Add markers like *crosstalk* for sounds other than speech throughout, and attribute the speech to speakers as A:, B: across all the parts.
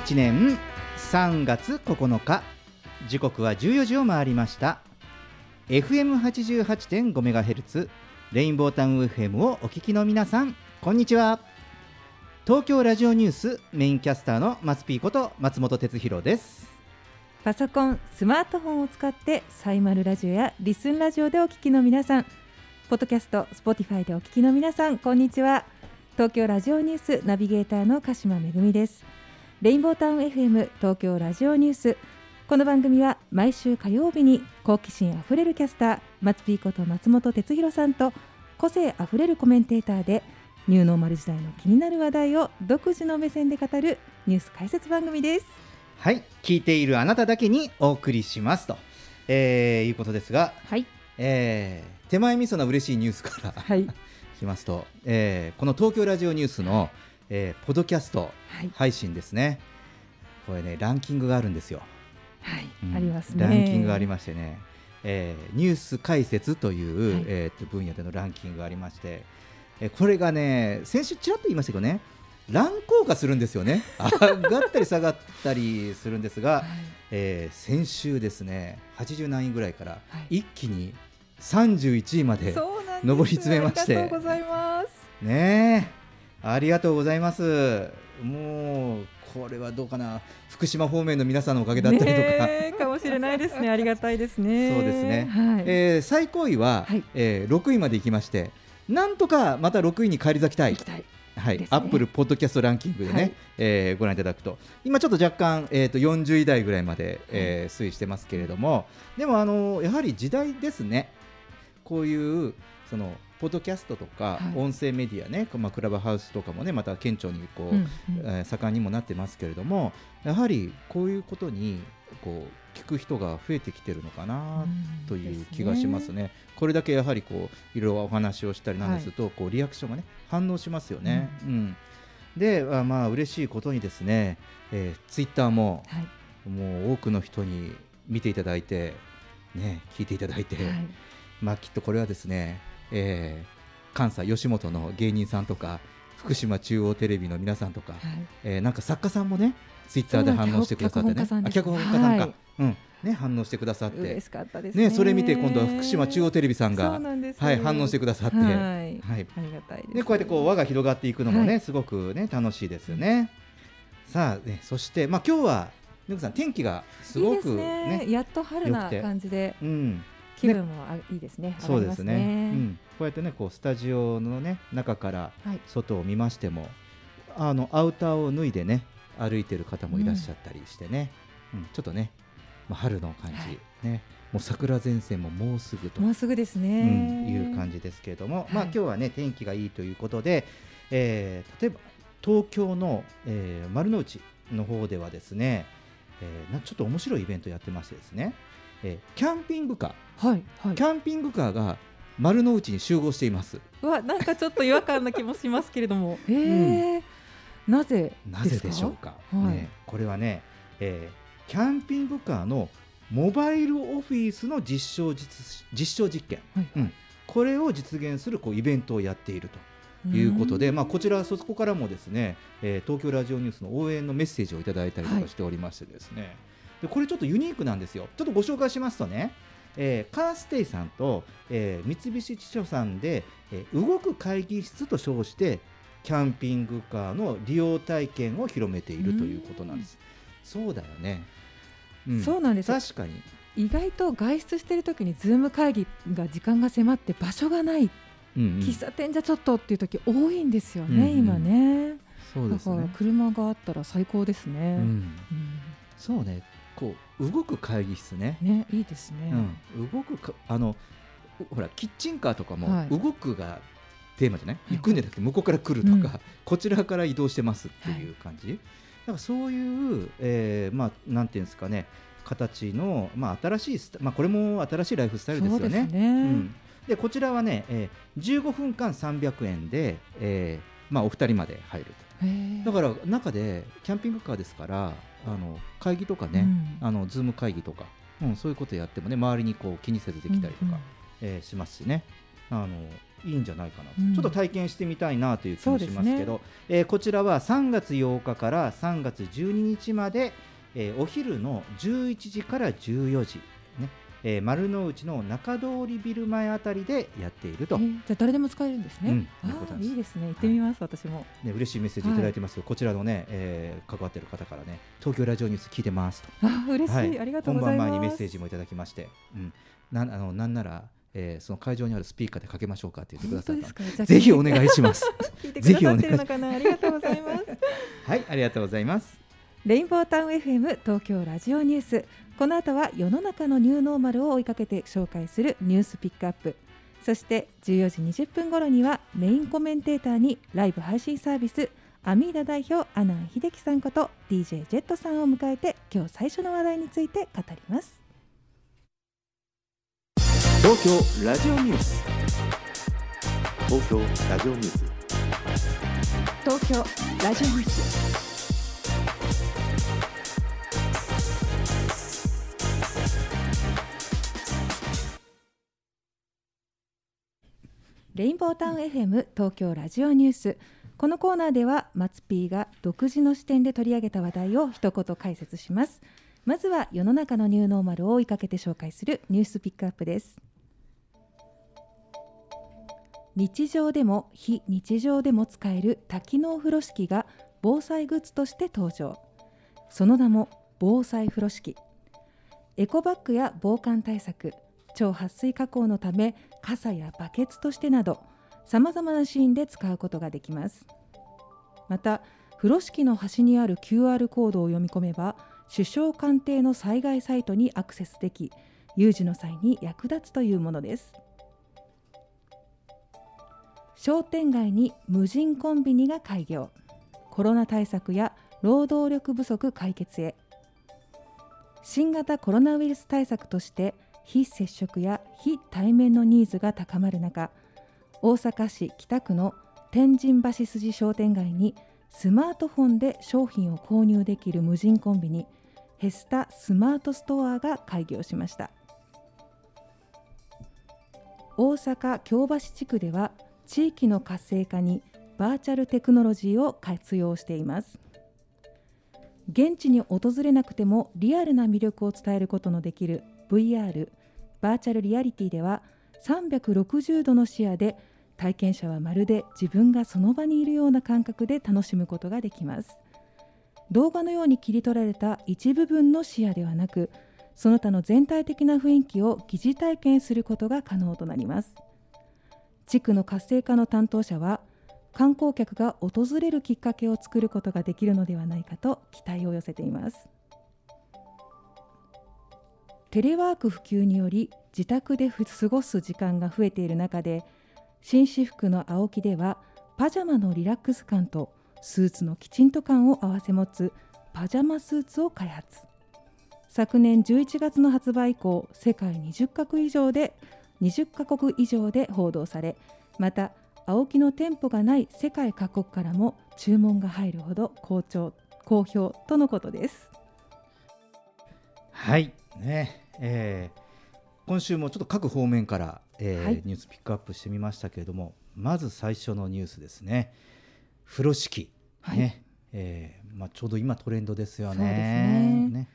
A: 2021年3月9日。時刻は14時を回りました。FM88.5MHz レインボータウン FM をお聞きの皆さんこんにちは。東京ラジオニュースメインキャスターの松ピーこと松本哲弘です。
B: パソコン、スマートフォンを使ってサイマルラジオやリスンラジオでお聞きの皆さん、ポッドキャスト、スポティファイでお聞きの皆さん、こんにちは。東京ラジオニュースナビゲーターの鹿島めぐみです。レインボータウン FM 東京ラジオニュース。この番組は毎週火曜日に好奇心あふれるキャスター、松ピーこと松本哲弘さんと個性あふれるコメンテーターでニューノーマル時代の気になる話題を独自の目線で語るニュース解説番組です。
A: はい聞いているあなただけにお送りしますと、えーいうことですが、
B: はい。
A: えー手前味噌な嬉しいニュースから
B: はい。*laughs*
A: きますと、えーこの東京ラジオニュースの、えーポッドキャスト
B: はい。
A: 配信ですね。これねランキングがあるんですよ、
B: はい、
A: うん。
B: ありますね。
A: ランキングがありましてね、えーニュース解説という、
B: はい。
A: えーっと分野でのランキングがありまして、えーこれがね先週ちらっと言いましたけどね乱高下するんですよね。*laughs* 上がったり下がったりするんですが、
B: はい。
A: えー先週ですね80何位ぐらいから
B: はい。
A: 一気に31位まで上り詰めまして。
B: ありがとうございます。
A: ねえありがとうございます。もうこれはどうかな。福島方面の皆さんのおかげだったりとか、
B: かもしれないですね。*laughs* ありがたいですね。
A: そうですね。
B: はい。
A: えー最高位は、
B: はい。
A: えー6位まで行きましてなんとかまた6位に返り咲きたい。はい。
B: ね。
A: アップルポッドキャストランキングでね、
B: はい。
A: えーご覧いただくと。今ちょっと若干、えー、と40位台ぐらいまで、えー推移してますけれども。でもあのやはり時代ですね。こういうそのポッドキャストとか、
B: はい
A: 音声メディアね、まあ、クラブハウスとかもねまた顕著にこう、
B: うんうん
A: えー盛んにもなってますけれどもやはりこういうことにこう聞く人が増えてきてるのかなという気がしますね。これだけやはりこういろいろお話をしたりなんですると、こうリアクションがね反応しますよね。うんであまあ嬉しいことにですね、えー、ツイッターも
B: はい。
A: もう多くの人に見ていただいてね聞いていただいて、
B: はい。
A: まあきっとこれはですね、えー関西吉本の芸人さんとか福島中央テレビの皆さんとか、
B: はい。
A: えーなんか作家さんもねツイッターで反応してくださってね。脚
B: 脚本家さん
A: か、
B: はい。
A: うん。ね反応してくださって。
B: ね。
A: ねそれ見て今度は福島中央テレビさんがはい反応してくださって、
B: はい。
A: はい。
B: ありがたいで
A: こうやってこう輪が広がっていくのもね、
B: はい。
A: すごくね楽しいですよね。さあねそしてまあ今日は皆さん天気がすごくね
B: ね。やっと春な感じで。
A: うん
B: 気分もあいいですね。
A: そうですね。
B: 上がりま
A: うん、こうやってねこうスタジオのね中から
B: はい。
A: 外を見ましてもあのアウターを脱いでね歩いてる方もいらっしゃったりしてね、うん。ちょっとね、まあ、春の感じ、
B: はい。
A: ね。もう桜前線ももうすぐと、
B: もうすぐです
A: うん、
B: ね。
A: いう感じですけれども、まあ
B: はい
A: 今日はね天気がいいということで、えー例えば東京の、えー丸の内の方ではですね、えーなちょっと面白いイベントやってましてですね、えーキャンピングカー
B: はいはい
A: キ。ャンピングカーが丸の内に集合しています。
B: うわなんかちょっと違和感な気もしますけれども。*laughs* ええ。なぜ
A: なぜでしょうか？
B: はい
A: ね、これはね、えーキャンピングカーのモバイルオフィスの実証実実証実験、
B: はい
A: うん、これを実現するこうイベントをやっているということで、まあ、こちらそこからもですね、えー東京ラジオニュースの応援のメッセージをいただいたりと
B: はい
A: かしておりましてですね、でこれちょっとユニークなんですよ。ちょっとご紹介しますとね、えーカーステイさんと、えー三菱地所さんで、えー動く会議室と称してキャンピングカーの利用体験を広めているということなんです。そうだよね、うん。
B: そうなんです。よ
A: 確かに。
B: 意外と外出してる時にズーム会議が時間が迫って場所がない、
A: うんうん。
B: 喫茶店じゃちょっとっていう時多いんですよね、
A: うんうん。
B: 今ね。
A: そうです
B: だから
A: ね。
B: 車があったら最高ですね、
A: うん。
B: うん。
A: そうねこう動く会議室ね、
B: ねいいですね。
A: うん、動くかあのうほらキッチンカーとかも
B: はい。
A: 動くがテーマじゃない、
B: い。
A: 行くんじゃなくて向こうから来るとか、
B: うん。
A: こちらから移動してますっていう感じ、だからそういう、えーまあなんていうんですかね。形の、まあ、新しいスタまあ、これも新しいライフスタイルですよね。
B: そうですね。
A: うん、でこちらはね、えー15分間300円で、えーまあ、お二人まで入ると。だから中でキャンピングカーですからあの会議とかね、
B: うん。
A: あのズーム会議とか、うん、そういうことやってもね周りにこう気にせずできたりとか、えーしますしね。あのいいんじゃないかなと、
B: うん。
A: ちょっと体験してみたいなという気もしますけど
B: そう
A: えーこちらは3月8日から3月12日まで、えーお昼の11時から14時、ねえー丸の内の中通りビル前あたりでやっていると、
B: えーじゃあ誰でも使えるんですね。
A: うん
B: あ
A: い
B: いいですね。行ってみます、私も。
A: ね、嬉しいメッセージいただいてますよ、こちらのね、えー関わっている方からね東京ラジオニュース聞いてますと
B: あー嬉しい,、
A: はい
B: ありがとうございます。
A: 本番前にメッセージもいただきまして、うん、なんあのなんなら、えーその会場にあるスピーカーでかけましょうかって言ってくださった *laughs* ぜひお願いします。
B: 聞いてくださってるのかな？*laughs* ありがとうございます。*laughs*
A: はい、ありがとうございます。
B: レインボータウン FM 東京ラジオニュースこの後は世の中のニューノーマルを追いかけて紹介するニュースピックアップ。そして14時20分頃にはメインコメンテーターにライブ配信サービスアミーダ代表阿南秀樹さんこと DJ ジェットさんを迎えて今日最初の話題について語ります。
A: 東京ラジオニュース。
C: 東京ラジオニュース。
B: 東京ラジオニュース。レインボータウン FM 東京ラジオニュース。このコーナーでは松 P が独自の視点で取り上げた話題を一言解説します。まずは世の中のニューノーマルを追いかけて紹介するニュースピックアップです。日常でも非日常でも使える多機能風呂敷が防災グッズとして登場。その名も防災風呂敷。エコバッグや防寒対策。超撥水加工のため傘やバケツとしてなどさまざまなシーンで使うことができますまた風呂敷の端にある QR コードを読み込めば首相官邸の災害サイトにアクセスでき有事の際に役立つというものです商店街に無人コンビニが開業コロナ対策や労働力不足解決へ新型コロナウイルス対策として非接触や非対面のニーズが高まる中大阪市北区の天神橋筋商店街にスマートフォンで商品を購入できる無人コンビニヘスタスマートストアが開業しました。大阪京橋地区では地域の活性化にバーチャルテクノロジーを活用しています。現地に訪れなくてもリアルな魅力を伝えることのできる VR バーチャルリアリティでは360度の視野で体験者はまるで自分がその場にいるような感覚で楽しむことができます。動画のように切り取られた一部分の視野ではなくその他の全体的な雰囲気を疑似体験することが可能となります。地区の活性化の担当者は観光客が訪れるきっかけを作ることができるのではないかと期待を寄せています。テレワーク普及により自宅で過ごす時間が増えている中で紳士服の青木ではパジャマのリラックス感とスーツのきちんと感を併せ持つパジャマスーツを開発。昨年11月の発売以降世界20カ国以上で20カ国以上で報道されまた青木の店舗がない世界各国からも注文が入るほど好調好評とのことです。
A: はい、ね。えー今週もちょっと各方面から、えー
B: はい。
A: ニュースピックアップしてみましたけれどもまず最初のニュースですね。風呂敷、
B: はい。
A: ね。えーまあ、ちょうど今トレンドですよね。
B: そうですね。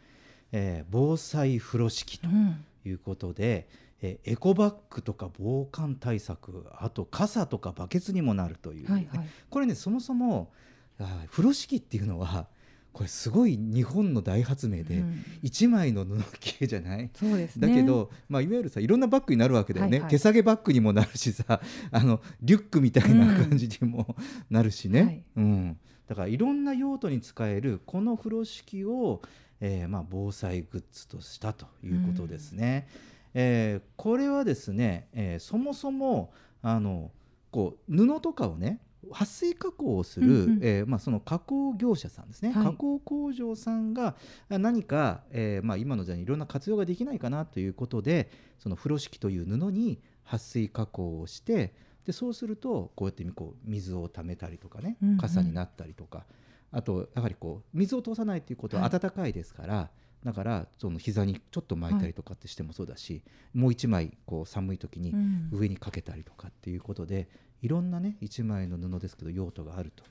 A: えー防災風呂敷と
B: うん。
A: いうことで、えーエコバッグとか防寒対策あと傘とかバケツにもなるという、
B: はいはい。
A: これねそもそもあー風呂敷っていうのはこれすごい日本の大発明で、
B: うん。
A: 一枚の布切れじゃない？
B: そうですね。
A: だけど、まあ、いわゆるさいろんなバッグになるわけだよね、
B: はいはい。
A: 手提げバッグにもなるしさ *laughs* あのリュックみたいな感じにもなるしね、
B: はい。
A: うん、だからいろんな用途に使えるこの風呂敷を、えーまあ、防災グッズとしたということですね。えーこれはですね、えーそもそもあのこう布とかをね撥水加工をする、
B: うんうん。
A: えーまあ、その加工業者さんですね、
B: はい。
A: 加工工場さんがあ何か、えーまあ、今の時代にいろんな活用ができないかなということでその風呂敷という布に撥水加工をしてでそうするとこうやってこう水を溜めたりとかね
B: うんうん。
A: 傘になったりとか、あとやはりこう水を通さないということは
B: はい。
A: 暖かいですから、だからその膝にちょっと巻いたりとかってしてもそうだし、もう一枚こう寒い時に
B: うん。
A: 上にかけたりとかっていうことで、いろんなね一枚の布ですけど用途があると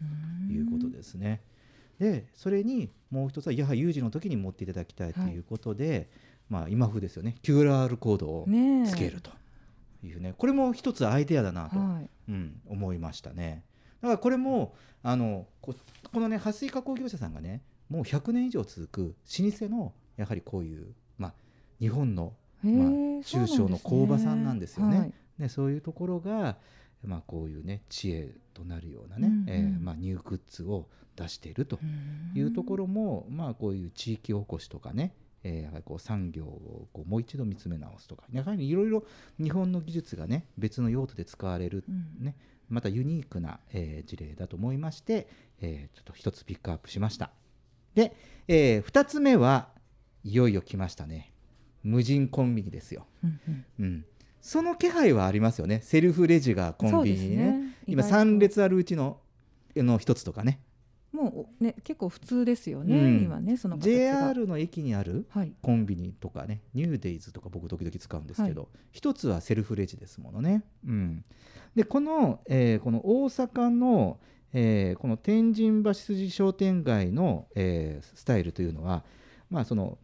A: いうことですね。でそれにもう一つはやはり有事の時に持っていただきたいということで、まあ、今風ですよね。QR コードをつけるというね。これも一つアイデアだなと、
B: はい。
A: うん、思いましたね。だからこれもあのここのね撥水加工業者さんがねもう100年以上続く老舗のやはりこういう、まあ、日本の
B: へ
A: まあ
B: ー
A: 中小の工場さんなんですよね。
B: はい。
A: でそういうところが、まあ、こういうね知恵となるようなね、
B: うんうん。
A: えーまあ、ニューグッズを出しているというところも、まあ、こういう地域おこしとかね、えーやはりこう産業をこうもう一度見つめ直すとかやはりいろいろ日本の技術がね別の用途で使われる、
B: うん。
A: ねまたユニークな、えー事例だと思いまして、えーちょっと一つピックアップしました。で、え2つ目はいよいよ来ましたね。無人コンビニですよ。
B: うんうん。
A: うん、その気配はありますよね。セルフレジがコンビニにね
B: ね。
A: 今
B: 意外と。
A: 3列あるうちのの一つとかね。
B: もうね結構普通ですよね、
A: うん。
B: 今ねその
A: JR の駅にある
B: はい。
A: コンビニとかねニューデイズとか僕時々使うんですけど、一つはセルフレジですものね。うん、でこの,、えーこの大阪の、えーこの天神橋筋商店街の、えースタイルというのは、まあ、その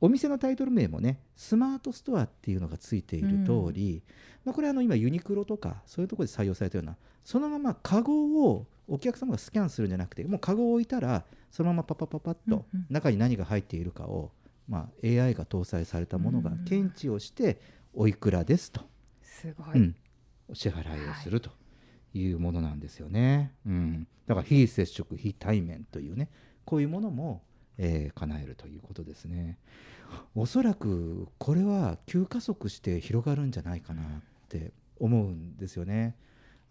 A: お店のタイトル名もねスマートストアっていうのがついている通り、まあ、これあの今ユニクロとかそういうところで採用されたようなそのままカゴをお客様がスキャンするんじゃなくてもうカゴを置いたらそのままパパパパッと
B: うんうん。
A: 中に何が入っているかを、まあ、AI が搭載されたものが
B: うん。
A: 検知をしておいくらですと、
B: すごい、
A: うん、お支払いをするというものなんですよね。うん、だから非接触非対面というねこういうものも、えー叶えるということですね。おそらくこれは急加速して広がるんじゃないかなって思うんですよね。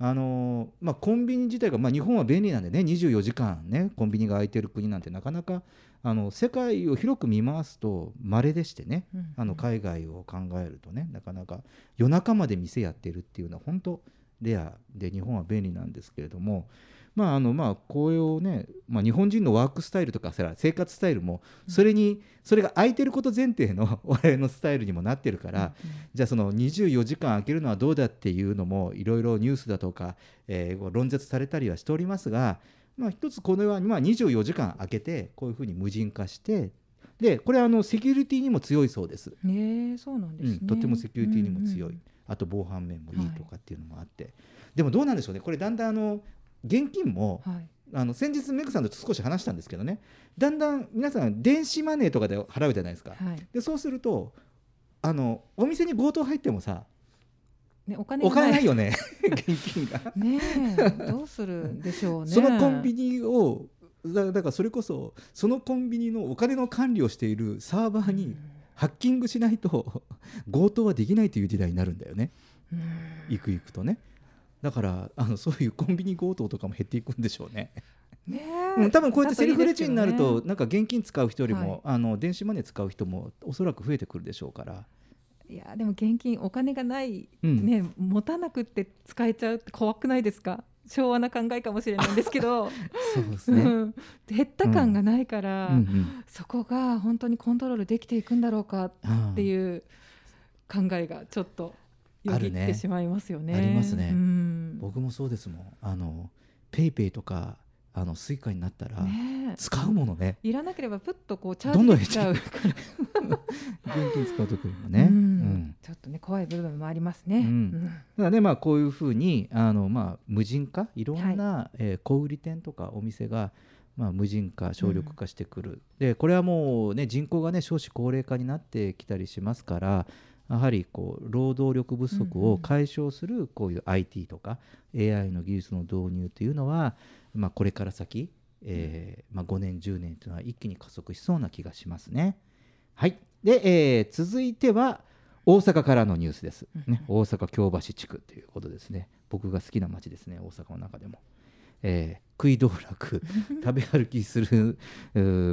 A: あのまあ、コンビニ自体が、まあ、日本は便利なんでね24時間ねコンビニが空いてる国なんてなかなかあの世界を広く見回すと稀でしてね、
B: うん
A: あの海外を考えるとねなかなか夜中まで店やってるっていうのは本当レアで日本は便利なんですけれどもまああのまあこれをね、まあ、日本人のワークスタイルとかさ生活スタイルもそれにそれが空いてること前提の *laughs* 我々のスタイルにもなってるから、じゃあその24時間空けるのはどうだっていうのもいろいろニュースだとか、えー論説されたりはしておりますが、まあ、一つこれは、まあ、24時間空けてこういうふうに無人化してでこれはあのセキュリティにも強いそうです。
B: ねえそうなんですね、
A: うん、とってもセキュリティにも強い、
B: うんうん
A: あと防犯面もいいとかっていうのもあって、でもどうなんでしょうね。これだんだんあの現金も、
B: はい。
A: あの先日メグさんと少し話したんですけどね。だんだん皆さん電子マネーとかで払うじゃないですか、
B: はい。
A: でそうするとあのお店に強盗入ってもさ
B: ね、お金
A: お
B: が
A: 金ないよね。*laughs* 現金が。
B: ねえどうするんでしょうね。
A: そのコンビニをだだからそれこそそのコンビニのお金の管理をしているサーバーにハッキングしないと強盗はできないという時代になるんだよね。
B: うん。
A: 行く行くとねだからあのそういうコンビニ強盗とかも減っていくんでしょうね、
B: ねえ。
A: うん、多分こうやってセルフレジになるとなんか現金使う人よりも、
B: はい。
A: あの電子マネー使う人もおそらく増えてくるでしょうから、
B: いやでも現金お金がない、
A: うん。
B: ね持たなくって使えちゃうって怖くないですか？昭和な考えかもしれないんですけど。*laughs*
A: そうですね、
B: うん。減った感がないから、
A: うんうん。
B: そこが本当にコントロールできていくんだろうかっていう考えがちょっとよぎっ
A: あるね。
B: てしまいますよね。
A: ありますね。
B: うん。
A: 僕もそうですもん。あのペイペイとかあのスイカになったら、使うものね。
B: いらなければプッとこう
A: どんどんチャ
B: ージできちゃうから。
A: 現金使う時にもね、
B: うん。
A: うん。
B: ちょっとね怖い部分もありますね。
A: うん。
B: うん。
A: だからねまあこういうふうにあの、まあ、無人化いろんな、えー小売店とかお店が、まあ、無人化省力化してくる、でこれはもう、ね、人口が、ね、少子高齢化になってきたりしますからやはりこう労働力不足を解消するこういう IT とか AI の技術の導入というのは、まあ、これから先えーまあ、5年10年というのは一気に加速しそうな気がしますね。はい。で、えー続いては大阪からのニュースです、ね、大阪京橋地区ということですね。僕が好きな街ですね大阪の中でも、えー食い道楽 *laughs* 食べ歩きする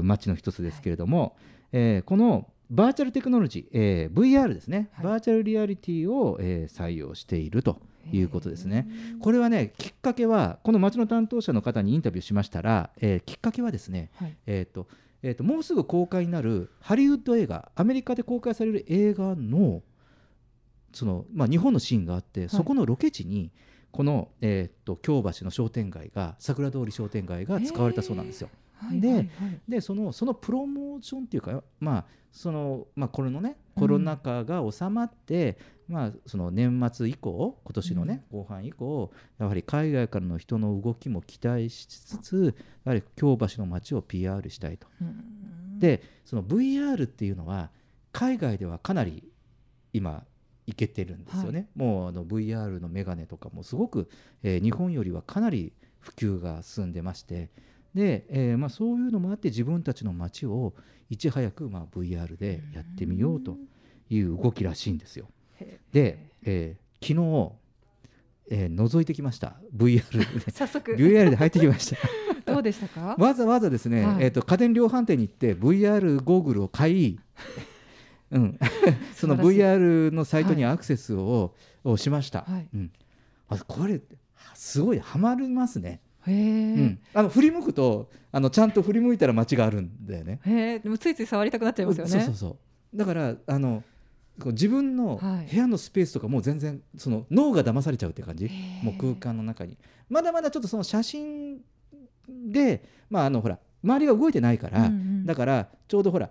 A: 街の一つですけれども、えーこのバーチャルテクノロジー、えー VR ですね、
B: はい。
A: バーチャルリアリティを、えー採用しているということですね。これはねきっかけはこの町の担当者の方にインタビューしましたら、えーきっかけはですね、
B: はい。
A: えーとえー、ともうすぐ公開になるハリウッド映画アメリカで公開される映画のその、まあ、日本のシーンがあって、そこのロケ地にこの、えー、と京橋の商店街が桜通り商店街が使われたそうなんですよ。で
B: はいはいはい。
A: でそのそのプロモーションっていうか、まあそのまあ、これのねコロナ禍が収まって、まあ、その年末以降今年のね、後半以降やはり海外からの人の動きも期待しつつやはり京橋の街を PR したいと。
B: うん。
A: でその VR っていうのは海外ではかなり今いけてるんですよね、もうあの VR のメガネとかもすごく、えー日本よりはかなり普及が進んでましてで、えーまあ、そういうのもあって自分たちの街をいち早く、まあ、VR でやってみようという動きらしいんですよ。で、えー昨日、えー覗いてきました。VR で。
B: 早速。
A: VR で入ってきました。*laughs*
B: どうでしたか？
A: わざわざですね、
B: はい。
A: えー、と家電量販店に行って VR ゴーグルを買い、*laughs* うん、*laughs* その VR のサイトにアクセスを,、をしました、
B: はい。
A: うん、あこれすごいハマりますね、うん、あの振り向くとあのちゃんと振り向いたら街があるんだよね。
B: へえでもついつい触りたくなっちゃいますよね。
A: そうそうそう。だからあの自分の
B: はい。
A: 部屋のスペースとかもう全然その脳が騙されちゃうって感じ、
B: へえ
A: もう空間の中に。まだまだちょっとその写真でまああのほら周りが動いてないから、
B: うんうん。
A: だからちょうどほら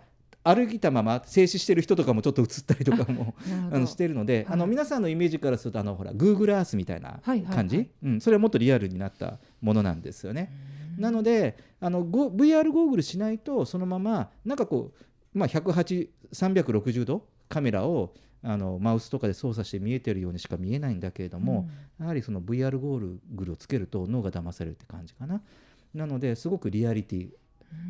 A: 歩いたまま静止してる人とかもちょっと映ったりとかも *laughs* あのしてるので、あの
B: はい
A: 皆さんのイメージからするとあのほら Google Earth みたいな感じ、うん、それはもっとリアルになったものなんですよね。なのであのご VR ゴーグルしないとそのままなんかこう、まあ、180360度カメラをあのマウスとかで操作して見えてるようにしか見えないんだけれども、やはりその VR ゴーグルをつけると脳が騙されるって感じかな。なのですごくリアリティ、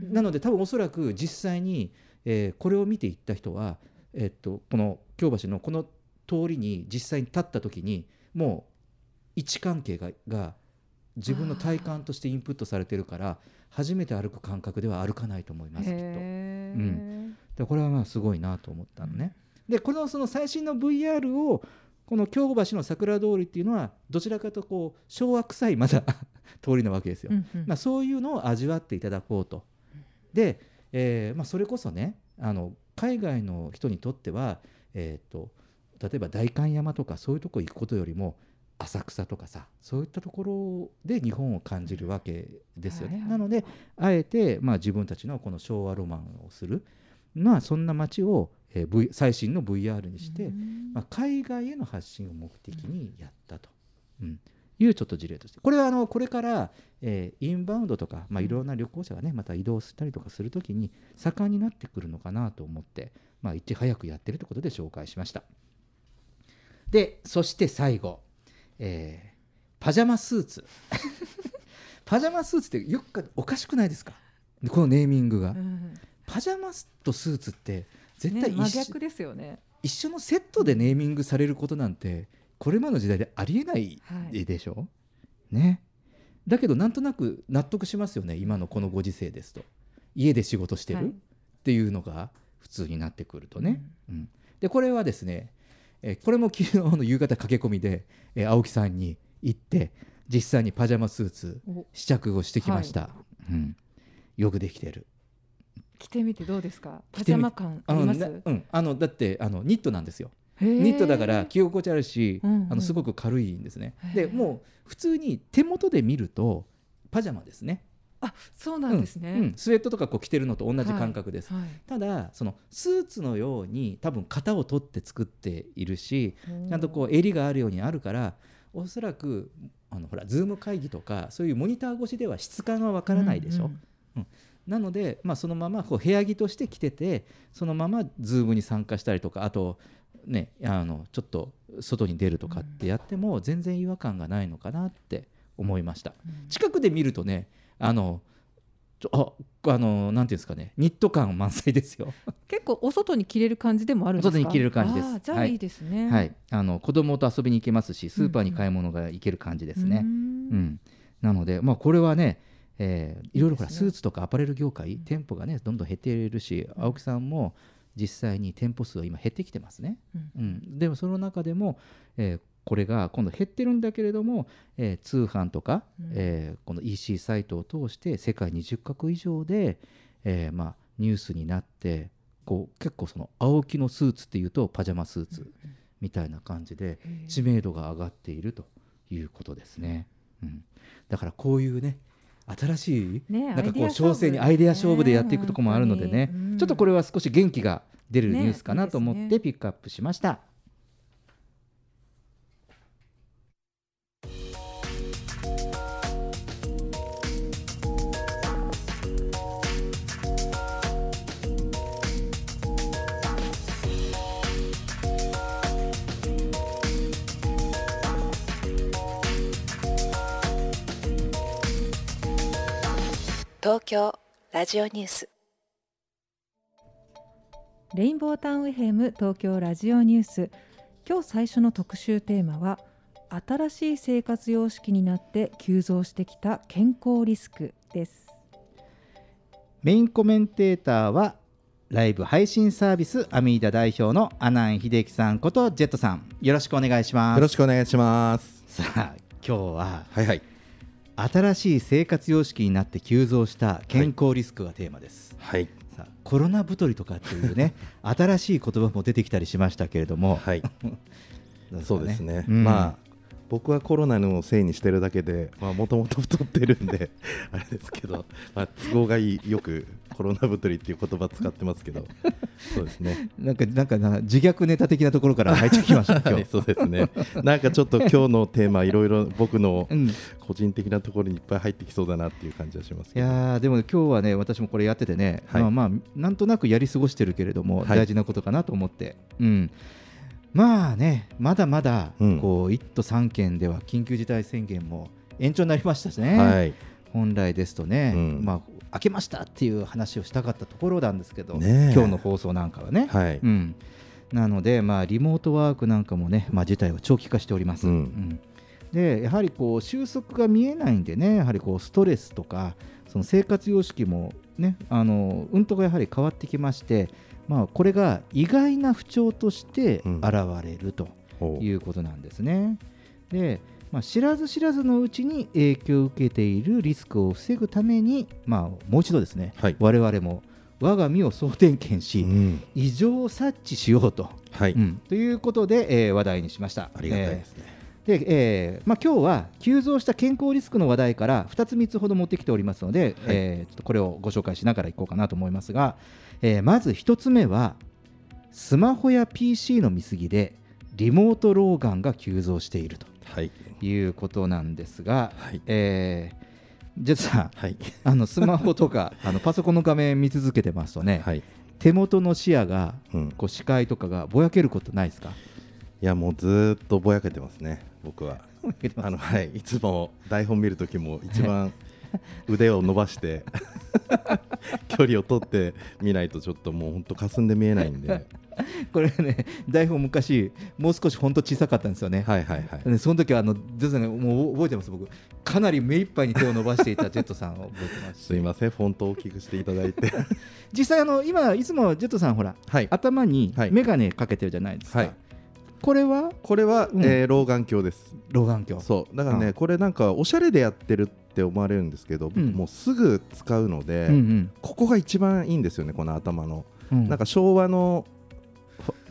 A: なので多分おそらく実際に、えーこれを見ていった人は、えっとこの京橋のこの通りに実際に立った時にもう位置関係がが自分の体感としてインプットされてるから初めて歩く感覚では歩かないと思いますきっと。うんでこれはまあすごいなと思ったのね。でこのその最新の VR をこの京橋の桜通りっていうのはどちらかとこう昭和臭いまだ *laughs* 通りなわけですよ。
B: うんうん
A: まあ、そういうのを味わっていただこうと。で、えーまあ、それこそねあの海外の人にとっては、えー、と例えば代官山とかそういうとこ行くことよりも浅草とかさそういったところで日本を感じるわけですよね。
B: はいはい。
A: なのであえて、まあ、自分たちのこの昭和ロマンをする、まあ、そんな街を、えー v、最新の VR にして、まあ、海外への発信を目的にやったと、うんいうちょっと事例として。これはあのこれから、えーインバウンドとか、まあ、いろんな旅行者がねまた移動したりとかするときに盛んになってくるのかなと思って、まあ、いち早くやってるということで紹介しました。でそして最後、えーパジャマスーツ。*laughs* パジャマスーツってよくかおかしくないですか？このネーミングが、
B: うん
A: パジャマとスーツって絶対
B: ね、
A: 一緒,、
B: 真逆ですよね。
A: 一緒のセットでネーミングされることなんてこれまでの時代でありえない
B: はい。
A: でしょ、ね。だけどなんとなく納得しますよね今のこのご時世ですと。家で仕事してる、
B: はい。
A: っていうのが普通になってくるとね、うん。でこれはですね、えーこれも昨日の夕方駆け込みで、えー青木さんに行って実際にパジャマスーツ
B: お。
A: 試着をしてきました、うん、よくできてる。
B: 着てみてどうですか？パジャマ感あります？
A: なうん、あのだってあのニットなんですよニットだから着心地あるし、
B: うんうん。
A: あのすごく軽いんですね。でもう普通に手元で見るとパジャマですね。
B: あそうなんですね、
A: うんうん。スウェットとかこう着てるのと同じ感覚です、
B: はい
A: ただそのスーツのように多分型を取って作っているしちゃんとこう襟があるようにあるからおそらくあのほらズーム会議とかそういうモニター越しでは質感はわからないでしょ、
B: うん。
A: なので、まあ、そのままこう部屋着として着ててそのままズームに参加したりとかあとねあのちょっと外に出るとかってやっても全然違和感がないのかなって思いました、近くで見るとねあのちょああのなんていうんですかねニット感満載ですよ。*laughs*
B: 結構お外に着れる感じでもあるんですか？
A: 外に着れる感じです。
B: じゃあ
A: はい。
B: いいですね。
A: はい、あの子供と遊びに行けますしスーパーに買い物が行ける感じですね。
B: う
A: うん。ん。なので、まあ、これはね、えーいろいろほらスーツとかアパレル業界店舗がねどんどん減っているし青木さんも実際に店舗数は今減ってきてますね。
B: うん。
A: うん、でもその中でも、えーこれが今度減ってるんだけれども、えー通販とか、
B: うん。
A: えーこの EC サイトを通して世界20カ国以上で、えーまあ、ニュースになってこう結構その青木のスーツっていうとパジャマスーツみたいな感じで知名度が上がっているということですね。うん、だからこういうね新しい、
B: ね
A: なんかこう
B: アイデア勝負
A: 商戦にアイデア勝負でやっていくところもあるのでね。ちょっとこれは少し元気が出るニュースか
B: ね
A: なと思ってピックアップしました。
D: 東京ラジオニュース。
B: レインボータウン FM 東京ラジオニュース。今日最初の特集テーマは新しい生活様式になって急増してきた健康リスクです。
A: メインコメンテーターはライブ配信サービスアミーダ代表の阿南秀樹さんことジェットさん。よろしくお願いします。
E: よろしくお願いします。
A: さあ今日は
E: はいはい。
A: 新しい生活様式になって急増した健康リスクがテーマです、
E: はい。
A: さあコロナ太りとかっていうね *laughs* 新しい言葉も出てきたりしましたけれども、
E: はい。*laughs* そうですね。
A: うん
E: まあ僕はコロナのせいにしてるだけで、まあもともと太ってるんで *laughs* あれですけど、まあ都合がいいよくコロナ太りっていう言葉使ってますけど、そうですね。
A: なんかなんかな自虐ネタ的なところから入ってきました今 *laughs*
E: はい
A: 日
E: そうですね。なんかちょっと今日のテーマ *laughs* いろいろ僕の
A: うん
E: 個人的なところにいっぱい入ってきそうだなっていう感じはします
A: い。やーでも今日はね私もこれやっててね、
E: はい
A: まあまあなんとなくやり過ごしてるけれども、
E: はい
A: 大事なことかなと思って、うん、まあねまだまだ
E: うん。
A: こう1都3県では緊急事態宣言も延長になりましたしね、
E: はい。
A: 本来ですとね、
E: うん。
A: まあ開けましたっていう話をしたかったところなんですけど、
E: ねえ。
A: 今日の放送なんかはね、
E: はい。
A: うん、なので、まあ、リモートワークなんかもね、まあ、事態は長期化しております。
E: うん。
A: うん。でやはりこう収束が見えないんでね、やはりこうストレスとか、その生活様式もね、あのうんとがやはり変わってきまして、まあ、これが意外な不調として
E: うん
A: 現れるということなんですね。でまあ、知らず知らずのうちに影響を受けているリスクを防ぐために、まあ、もう一度ですね、
E: はい
A: 我々も我が身を総点検し、
E: うん。
A: 異常を察知しようと、
E: はい。
A: うんということで、えー話題にしました。
E: ありがたいですね。
A: えーで、えーまあ、今日は急増した健康リスクの話題から2つ3つほど持ってきておりますので、えーちょっとこれをご紹介しながらいこうかなと思いますが、えーまず1つ目はスマホや PC の見過ぎでリモート老眼が急増していると
E: はい。
A: いうことなんですが、
E: はい
A: えージェットさん
E: はい。*laughs*
A: あのスマホとかあのパソコンの画面見続けてますとね、
E: はい。
A: 手元の視野が
E: うん。
A: こう視界とかがぼやけることないですか？
E: いやもうずーっとぼやけてますね、僕は。あのはい、いつも台本見るときも一番腕を伸ばして *laughs* *laughs* 距離を取って見ないとちょっともう本当霞んで見えないんで、は *laughs* い
A: これね台本昔もう少し本当小さかったんですよね。
E: はいはい。
A: でその時はあのジェットさんがもう覚えてます僕。かなり目いっぱいに手を伸ばしていたジェットさんを覚えてます。
E: すいません、フォントを大きくしていただいて、*laughs*
A: 実際あの今いつもジェットさんほら
E: はい。
A: 頭に
E: はい。
A: 眼鏡かけてるじゃないですか、
E: はい。
A: これは？
E: これは、
A: うん。
E: えー老眼鏡です。
A: 老眼鏡。
E: そう、だからね、
A: あ。
E: これなんかおしゃれでやってるって思われるんですけど、僕
A: うん。
E: もうすぐ使うので、
A: うんうん。
E: ここが一番いいんですよね、この頭の。
A: うん。
E: なんか昭和の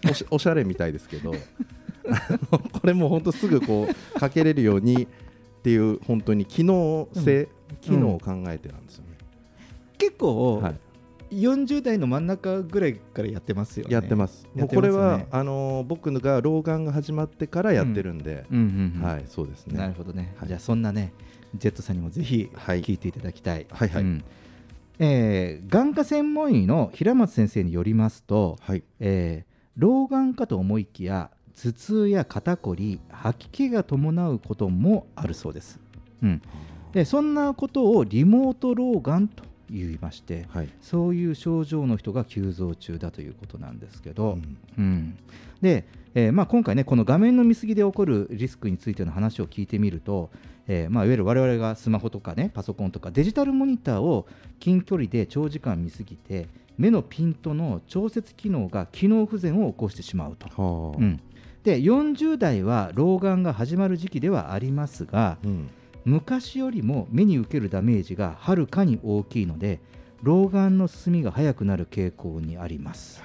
E: おしおしゃれみたいですけど *laughs* これも本当すぐこうかけれるようにっていう本当に機能性、機能を考えてなんですよね、
A: 結構、
E: はい。
A: 40代の真ん中ぐらいからやってますよね。
E: やってます。もうこれはあのー僕が老眼が始まってからやってるんで、はいそうですね。
A: なるほどね、
E: はい。
A: じゃあそんなねジェットさんにもぜひ
E: はい。
A: 聞いていただきたい、
E: はいはい。
A: うん。えー眼科専門医の平松先生によりますと、
E: はい。
A: えー老眼かと思いきや頭痛や肩こり吐き気が伴うこともあるそうです、うん、でそんなことをリモート老眼と言いまして、
E: はい。
A: そういう症状の人が急増中だということなんですけど、
E: うん。
A: うん。で、えーまあ、今回ねこの画面の見過ぎで起こるリスクについての話を聞いてみると、えーまあ、いわゆる我々がスマホとかねパソコンとかデジタルモニターを近距離で長時間見過ぎて目のピントの調節機能が機能不全を起こしてしまうと。
E: はあ。
A: うん。で40代は老眼が始まる時期ではありますが、
E: うん。
A: 昔よりも目に受けるダメージがはるかに大きいので老眼の進みが早くなる傾向にあります。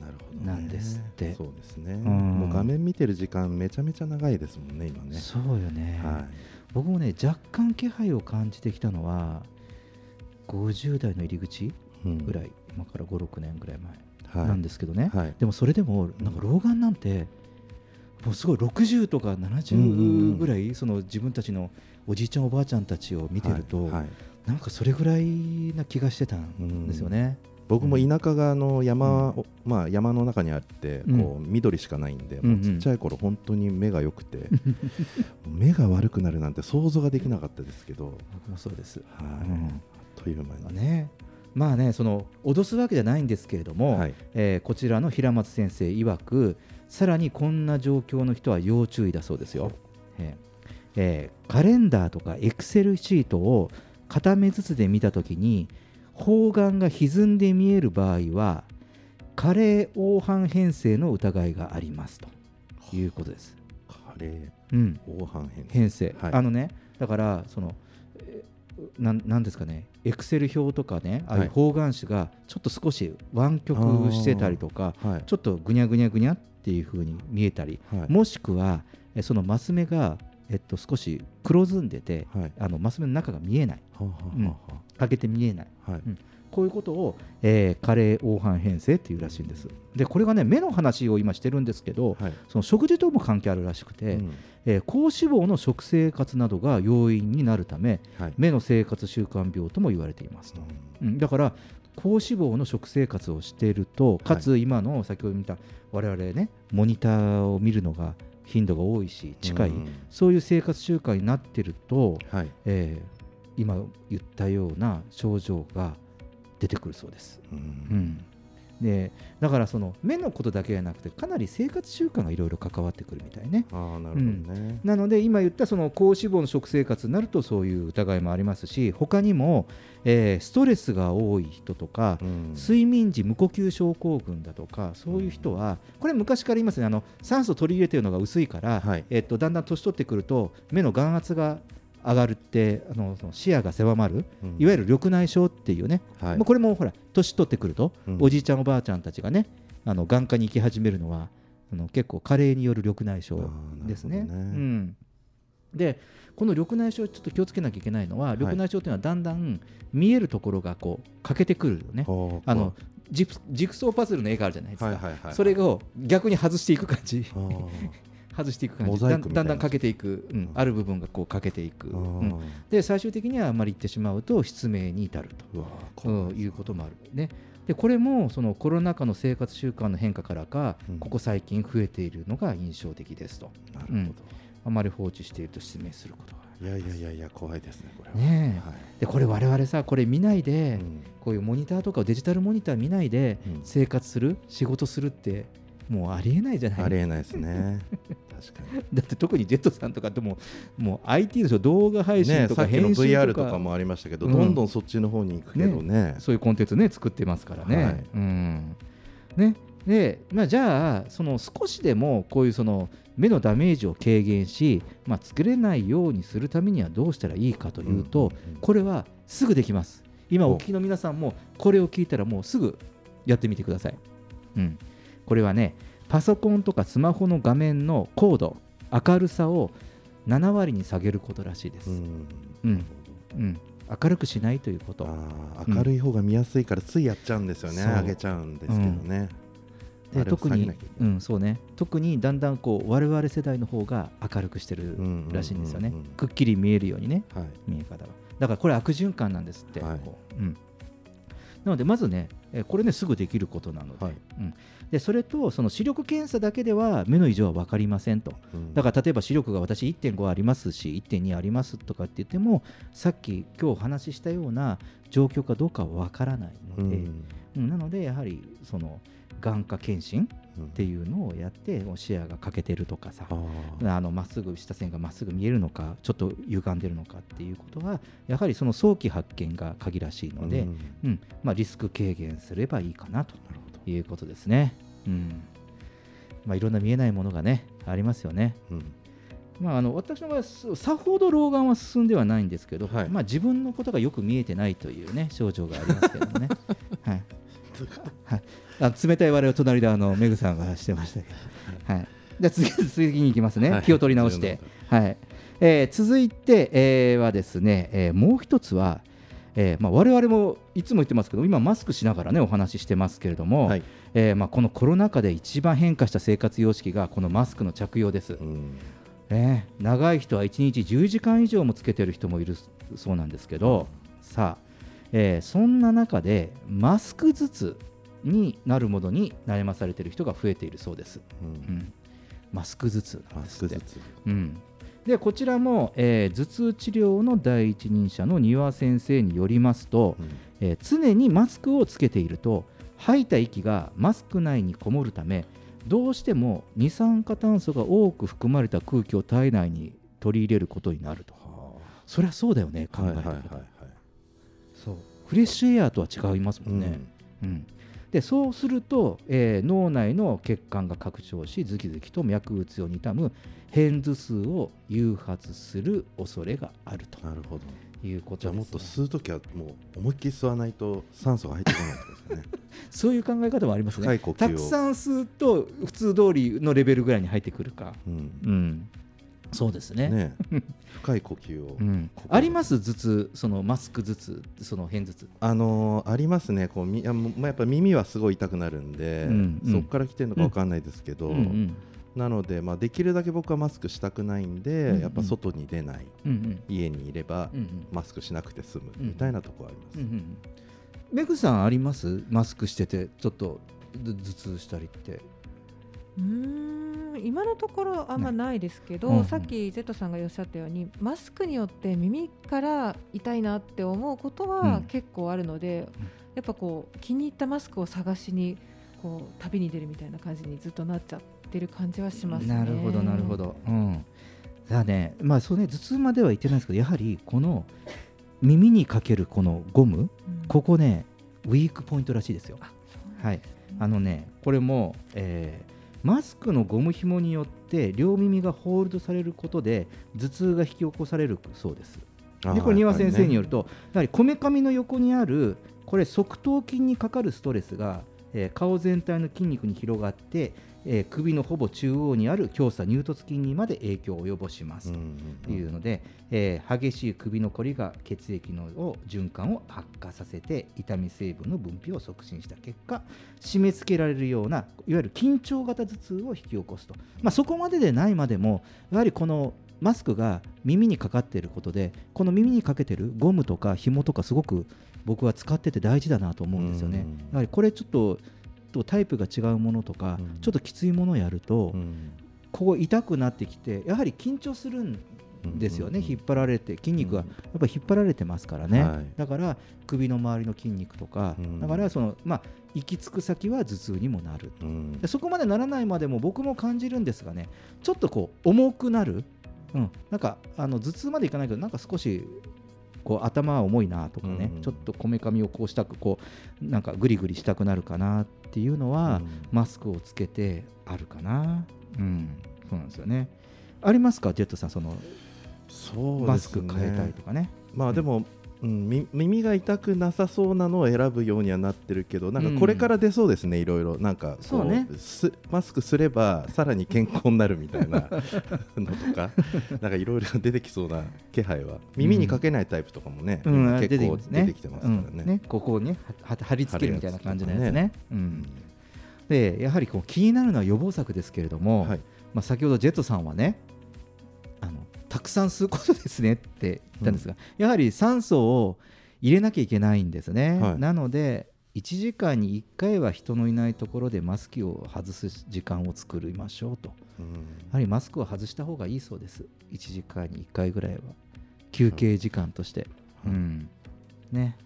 E: なるほどね。
A: なんですって。
E: そうですね、
A: ん。
E: もう画面見てる時間めちゃめちゃ長いですもんね今ね。
A: そうよね、
E: は
A: 僕もね若干気配を感じてきたのは50代の入り口
E: い、うん。
A: ぐらい、今から56年ぐらい前
E: はい。
A: なんですけどね、
E: はい。
A: でもそれでもなんか老眼なんてもうすごい60とか
E: うんうんう
A: 70
E: ん。
A: ぐらいその自分たちのおじいちゃんおばあちゃんたちを見てると、
E: はい。はい。
A: なんかそれぐらいな気がしてたんですよね。
E: 僕も田舎があの山を、まあ、山の中にあって
A: うん。
E: こう緑しかないんで、
A: うんうん。
E: もうちっちゃい頃本当に目が良くて *laughs* 目が悪くなるなんて想像ができなかったですけど、
A: 僕もそうです、
E: はい。
A: うん。
E: あっという間に、
A: ね。まあねその脅すわけじゃないんですけれども、
E: はい。
A: えーこちらの平松先生曰くさらにこんな状況の人は要注意だそうですよ、えーえーカレンダーとかエクセルシートを片目ずつで見たときに方眼が歪んで見える場合は加齢黄斑変性の疑いがありますということです。
E: カレー
A: うん、
E: 黄斑変性。はい。
A: あのねだからそのえーなんなんですかねエクセル表とかねああいう
E: はい。
A: 方眼紙がちょっと少し湾曲してたりとか
E: はい。
A: ちょっとぐにゃぐにゃぐにゃっていう風に見えたり、
E: はい。
A: もしくはえそのマス目がえっと少し黒ずんでて、
E: はい。
A: あのマス目の中が見えない。開けて見えない。
E: あはい。
A: うん。こういうことを、えー加齢黄斑変性っていうらしいんです。でこれがね目の話を今してるんですけど、
E: はい。
A: その食事とも関係あるらしくて、
E: うん。
A: えー高脂肪の食生活などが要因になるため
E: はい。
A: 目の生活習慣病とも言われていますと、うん。だから高脂肪の食生活をしているとかつ今の先ほど見た我々ねモニターを見るのが頻度が多いし近い、
E: うん
A: そういう生活習慣になってると、
E: はい。
A: えー今言ったような症状が出てくるそうです。
E: う
A: うんんでだからその目のことだけじゃなくてかなり生活習慣がいろいろ関わってくるみたいね。
E: ああなるほどね、
A: なので今言ったその高脂肪の食生活になるとそういう疑いもありますし他にも、えーストレスが多い人とか、
E: うん。
A: 睡眠時無呼吸症候群だとかそういう人はこれ昔から言いますね。あの酸素取り入れてるのが薄いから、
E: はい。
A: えっとだんだん年取ってくると目の眼圧が上がるってあのその視野が狭まる、
E: うん。
A: いわゆる緑内障っていうね、
E: はい。
A: まあこれもほら年取ってくると、
E: うん。
A: おじいちゃんおばあちゃんたちがねあの眼科に行き始めるのはあの結構加齢による緑内障ですね。
E: ね。
A: うん、でこの緑内障ちょっと気をつけなきゃいけないのは緑内障というのはだんだん見えるところがこう欠けてくるよね。
E: ほう
A: あのジプジグソーパズルの絵があるじゃないですか、
E: はいはいはい
A: それを逆に外していく感じ外していく感じ。だんだん欠けていく、うん。ある部分がこう欠けていく、うん。で最終的にはあまり言ってしまうと失明に至ると。い。うこともある。ね。でこれもそのコロナ禍の生活習慣の変化からか、
E: うん。
A: ここ最近増えているのが印象的ですと。
E: なるほど、
A: うん。あまり放置していると失明することがあ
E: いやいやいやいや怖いですねこれは。
A: る。ねえ。
E: はい。
A: でこれ我々さこれ見ないで、
E: うん。
A: こういうモニターとかデジタルモニター見ないで
E: うん。
A: 生活する、仕事するってもうありえないじゃない。
E: ありえないですね。*laughs* 確かに。
A: だって特にジェットさんとかってもうもう IT の動画配信とか編集
E: VR
A: とか。
E: とかもありましたけど、
A: うん。
E: どんどんそっちの方に行くけどね。
A: そういうコンテンツね作ってますからね。
E: はい。
A: うん。ね。でまあ、じゃあその少しでもこういうその目のダメージを軽減し、まあ、作れないようにするためにはどうしたらいいかというと、
E: うん
A: これはすぐできます。今
E: お
A: お聞きの皆さんもこれを聞いたらもうすぐやってみてください。うん、これはねパソコンとかスマホの画面の高度明るさを7割に下げることらしいです。
E: うん。
A: うん。うん、明るくしないということ。
E: 明るい方が見やすいからついやっちゃうんですよね、上げちゃうんですけどね、
A: で特にうんそうね、特にだんだんこう我々世代の方が明るくしてるらしいんですよね、くっきり見えるようにね
E: はい。
A: 見え方が。だからこれ悪循環なんですって、
E: はい。
A: こう。うん、なのでまずねえーこれねすぐできることなので、
E: はい。
A: うん、でそれとその視力検査だけでは目の異常は分かりませんと、
E: うん。
A: だから例えば視力が私1.5ありますし1.2ありますとかって言ってもさっき今日お話ししたような状況かどうかは分からないので、
E: うん。
A: うんなのでやはりその眼科検診っていうのをやって視野が欠けてるとかさまっすぐ下線がまっすぐ見えるのかちょっと歪んでるのかっていうことはやはりその早期発見が鍵らしいので、
E: うん。
A: うんまあ、リスク軽減すればいいかなということですね。うん。まあ、いろんな見えないものがねありますよね。
E: うん。
A: まあ、あの私の場合はすさほど老眼は進んではないんですけど、
E: はい。
A: まあ、自分のことがよく見えてないというね症状がありますけどもね。*laughs* はい。はい、あ冷たい笑いを隣であのメグさんがしてましたけど、はい、じゃあ次次に行きますね、
E: はい。
A: 気を取り直して、はい。えー続いて、えーはですね、えーもう一つは、えーまあ、我々もいつも言ってますけど今マスクしながらねお話ししてますけれども、
E: はい。
A: えーまあ、このコロナ禍で一番変化した生活様式がこのマスクの着用です、
E: うん。
A: ね長い人は1日10時間以上もつけてる人もいるそうなんですけどさあ、えーそんな中でマスク頭痛になるものに悩まされている人が増えているそうです、
E: うん。
A: うん。マスク頭痛なん
E: マスクずつ。
A: うん、でこちらも、えー頭痛治療の第一人者の丹羽先生によりますと、
E: うん。
A: えー常にマスクをつけていると吐いた息がマスク内にこもるためどうしても二酸化炭素が多く含まれた空気を体内に取り入れることになると。そりゃそうだよね考えてみると。
E: はいはいはいはい。
A: そう。フレッシュエアとは違いますもんね、うんでそうすると、えー脳内の血管が拡張しズキズキと脈打つように痛む片頭痛を誘発する恐れがあると
E: なるほど。
A: いうこと
E: じゃあもっと吸うときはもう思いっきり吸わないと酸素が入ってこないですかね。*laughs*
A: そういう考え方もありますね。たくさん吸うと普通通りのレベルぐらいに入ってくるか、
E: うん。
A: うん、そうですね。
E: ね *laughs* 深い呼吸を、
A: うん、
E: 心
A: あります頭痛そのマスク頭痛その片頭痛。
E: あのーありますね。こうみあもまあ、やっぱ耳はすごい痛くなるんで、
A: うんうん。
E: そこから来てるのかわかんないですけど、
A: うんうん。
E: なので、まあ、できるだけ僕はマスクしたくないんで、
A: うんうん。
E: やっぱ外に出ない、
A: うんうん。
E: 家にいれば、
A: うんうん。
E: マスクしなくて済む
A: うん。
E: みたいなところあります、
A: うんうん。メグさんあります？マスクしててちょっとず頭痛したりって。
B: うーん今のところあんまないですけど、
A: うんうん。
B: さっき Z さんがおっしゃったようにマスクによって耳から痛いなって思うこと
A: うん。
B: は結構あるので、やっぱこう気に入ったマスクを探しにこう旅に出るみたいな感じにずっとなっちゃってる感じはしますね。
A: なるほどなるほど。うん。だね。まあそうね頭痛までは言ってないですけどやはりこの耳にかけるこのゴム
B: うん。
A: ここねウィークポイントらしいですよ。
B: あそう
A: はい。あのねこれも、えーマスクのゴム紐によって両耳がホールドされることで頭痛が引き起こされるそうです。でこれ丹羽先生によると、やはりこめかみの横にあるこれ側頭筋にかかるストレスが、えー顔全体の筋肉に広がって、えー首のほぼ中央にある胸鎖乳突筋にまで影響を及ぼしますというので、えー激しい首のこりが血液のを循環を悪化させて痛み成分の分泌を促進した結果締め付けられるようないわゆる緊張型頭痛を引き起こすと、まあ、そこまででないまでもやはりこのマスクが耳にかかっていることでこの耳にかけてるゴムとか紐とかすごく僕は使ってて大事だなと思うんですよね。
E: うん。
A: やはりこれちょっととタイプが違うものとか、
E: うん。
A: ちょっときついものをやると、
E: うん。
A: ここ痛くなってきてやはり緊張するんですよね、引っ張られて筋肉が
E: うん
A: やっぱり引っ張られてますからね、
E: はい。
A: だから首の周りの筋肉とか、
E: うん。
A: だからそのまあ行き着く先は頭痛にもなる。
E: うん。
A: でそこまでならないまでも僕も感じるんですがねちょっとこう重くなる、うん、なんかあの頭痛までいかないけどなんか少しこう頭は重いなとかね、
E: うん
A: ちょっとこめかみをこうしたくこうなんかグリグリしたくなるかなっていうのは、
E: うん。
A: マスクをつけてあるかな、うん、そうなんですよね。ありますかジェットさんその
E: ね。
A: マスク変えたいとかね。
E: まあでも、うん、み耳が痛くなさそうなのを選ぶようにはなってるけどなんかこれから出そうですね、いろいろ。なんかこ
A: そうね。
E: すマスクすればさらに健康になるみたいなのとか *laughs* なんかいろいろ出てきそうな気配は。耳にかけないタイプとかもね、
A: うん、
E: 今結構
A: 出てき
E: てますからね。
A: うん。ね。ここをねは貼り付けるみたいな感じのやつね。でやはりこう気になるのは予防策ですけれども、
E: はい。
A: まあ、先ほどジェットさんはねたくさん吸うことですねって言ったんですが、やはり酸素を入れなきゃいけないんですね、
E: はい。
A: なので1時間に1回は人のいないところでマスクを外す時間を作りましょうと。やはりマスクを外した方がいいそうです。1時間に1回ぐらいは。休憩時間として、うん。ね。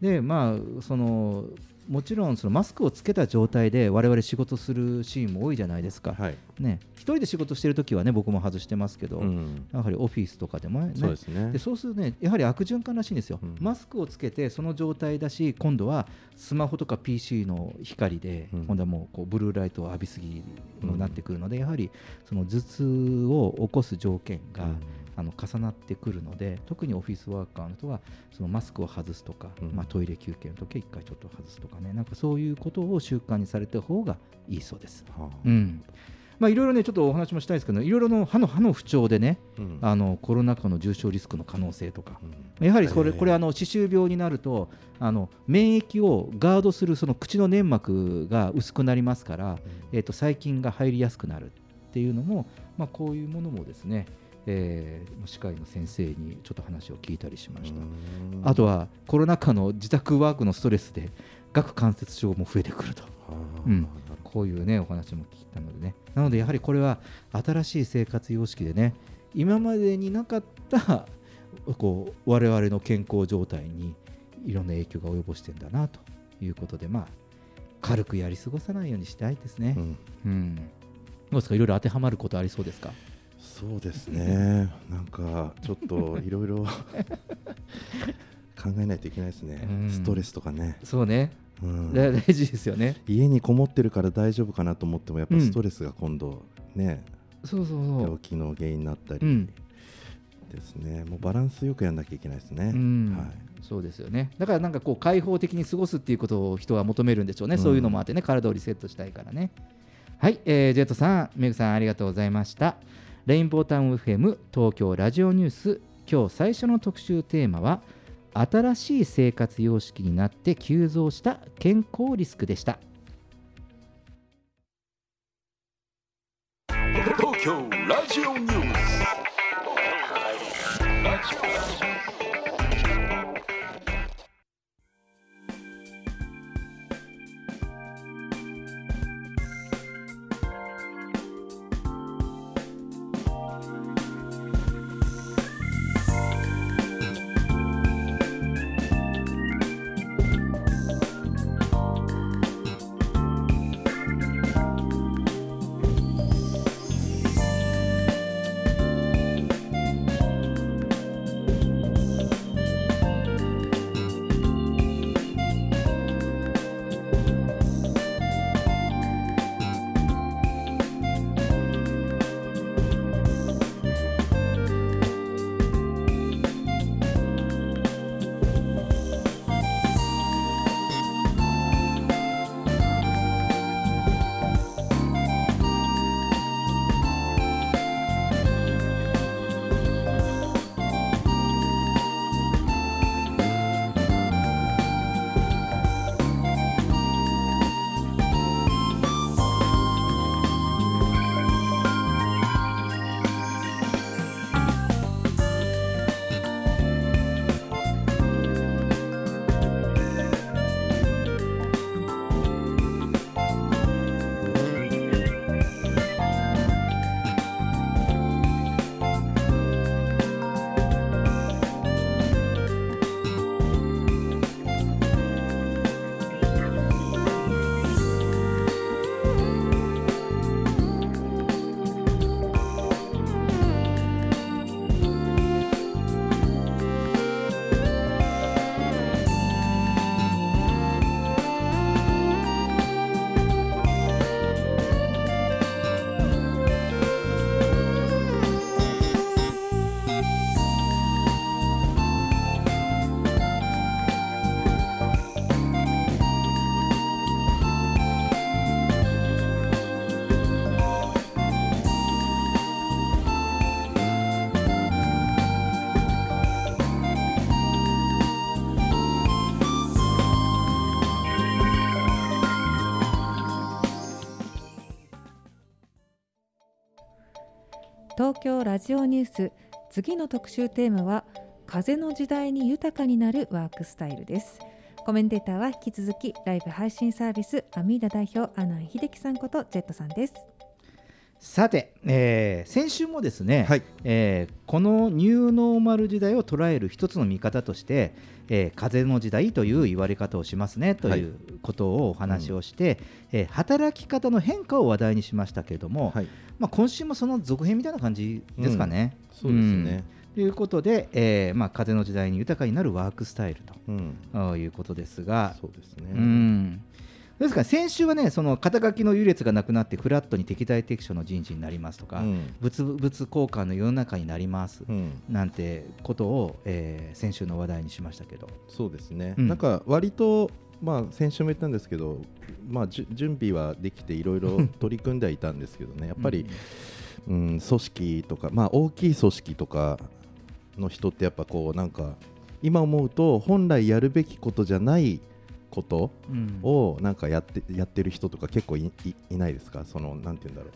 A: でまあそのもちろんそのマスクをつけた状態で我々仕事するシーンも多いじゃないですか、ね、一人で仕事してるときはね僕も外してますけど、
E: うん。
A: やはりオフィスとかでもね。
E: そうですね。
A: そうするとねやはり悪循環らしいんですよ、マスクをつけてその状態だし今度はスマホとか PC の光で、今度はもうこうブルーライトを浴びすぎになってくるので、やはりその頭痛を起こす条件が、あの重なってくるので特にオフィスワーカーの人はそのマスクを外すとか、まあ、トイレ休憩の時は1回ちょっと外すとかね。なんかそういうことを習慣にされた方がいいそうです。うん。まあ、いろいろねちょっとお話もしたいですけどいろいろの歯の歯の不調でね、
E: うん。
A: あのコロナ禍の重症リスクの可能性とか、やはりこれこれあの歯周病になるとあの免疫をガードするその口の粘膜が薄くなりますから、えー、と細菌が入りやすくなるっていうのも、まあ、こういうものもですね、えー歯科医の先生にちょっと話を聞いたりしました。あとはコロナ禍の自宅ワークのストレスで顎関節症も増えてくると、うん、こういうねお話も聞いたのでね。なのでやはりこれは新しい生活様式でね今までになかったこう我々の健康状態にいろんな影響が及ぼしてんだなということでまあ軽くやり過ごさないようにしたいですね。うん。どうですか？いろいろ当てはまることありそうですか？
E: そうですね。なんかちょっといろいろ考えないといけないですね、
A: うん。
E: ストレスとかね。
A: そうね、
E: うん。
A: だ *laughs* 大事ですよね。
E: 家にこもってるから大丈夫かなと思ってもやっぱ
A: うん。
E: ストレスが今度ね、
A: そうそうそう。
E: 病気の原因になったり
A: うん。
E: ですね、もうバランスよくやんなきゃいけないですね、
A: うん。
E: はい。
A: そうですよね。だからなんかこう開放的に過ごすっていうことを人は求めるんでしょうね、
E: うん。
A: そういうのもあってね。体をリセットしたいからね。はい、えージェットさんメグさんありがとうございましたレインボータウン FM 東京ラジオニュース。今日最初の特集テーマは新しい生活様式になって急増した健康リスクでした。
F: 東京ラジオニュース。
B: 京ラジオニュース。次の特集テーマは風の時代に豊かになるワークスタイルです。コメンテーターは引き続きライブ配信サービスアミーダ代表阿南秀樹さんことジェットさんです。
A: さて、えー先週もですね、えーこのニューノーマル時代を捉える一つの見方として、えー風の時代という言われ方をしますねと
E: はい。
A: いうことをお話をして、えー働き方の変化を話題にしましたけれども、まあ、今週もその続編みたいな感じですかね。
E: うん。そうですね。
A: ということで、えーまあ、風の時代に豊かになるワークスタイルと、あいうことですが、
E: そうですね。
A: うんですから先週はね、その肩書きの優劣がなくなってフラットに適材適所の人事になりますとか、
E: うん。
A: 物々交換の世の中になります、
E: うん。
A: なんてことを、えー先週の話題にしましたけど。
E: そうですね、
A: うん。
E: なんか割と、まあ、先週も言ったんですけど、まあ、準備はできていろいろ取り組んではいたんですけどね。やっぱり、うん、組織とか、まあ、大きい組織とかの人ってやっぱこうなんか今思うと本来やるべきことじゃないこと
A: うん。
E: をなんかやってやってる人とか結構いないですか？そのなんて言うんだろう。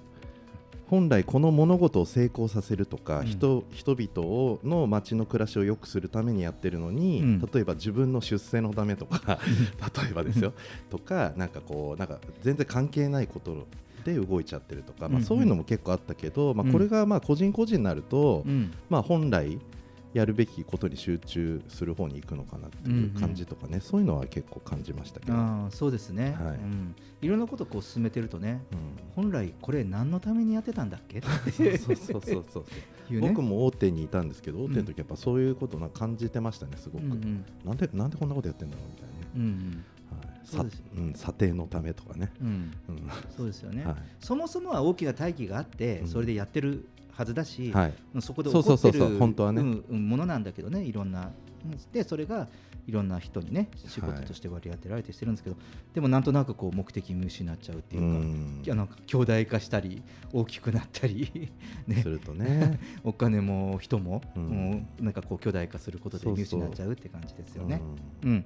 E: 本来この物事を成功させるとか、
A: うん。
E: 人人々をの街の暮らしを良くするためにやってるのに、
A: うん。
E: 例えば自分の出世のためとか *laughs* 例えばですよ。とかなんかこうなんか全然関係ないことで動いちゃってるとか、まあ、そういうのも結構あったけど、まあ、
A: うん。
E: これがまあ個人個人になると、
A: うん。
E: まあ、本来やるべきことに集中する方に行くのかなっていう感じとかね、そういうのは結構感じましたけど。
A: あーそうですね、
E: はい。
A: うん、いろんなことをこう進めてるとね、本来これ何のためにやってたんだっけ？*laughs*
E: そうそうそうそう
A: ね。
E: 僕も大手にいたんですけど大手の時やっぱそういうことな感じてましたねすごく、
A: うんうん。
E: なんでなんでこんなことやってんだろうみたいなね、
A: うんうん。
E: はい
A: そうです
E: さうん、査定のためとかね、
A: うん。
E: うん。
A: そうですよね、
E: はい。
A: そもそもは大きな大義があって、
E: うん。
A: それでやってるはずだし、
E: はい。
A: そこで起こってる
E: そうそう。そう本当はね。
A: うんうんものなんだけどねいろんなうんでそれがいろんな人にね仕事として割り当てられてしてるんですけど、でもなんとなくこう目的見失っちゃうっていうか、
E: う
A: なんか兄弟化したり大きくなったり、*laughs* ね、
E: するとね。*laughs*
A: お金も人も、
E: うん。
A: もうなんかこう巨大化することで見
E: そうそう。
A: 失っちゃうって感じですよね。うん。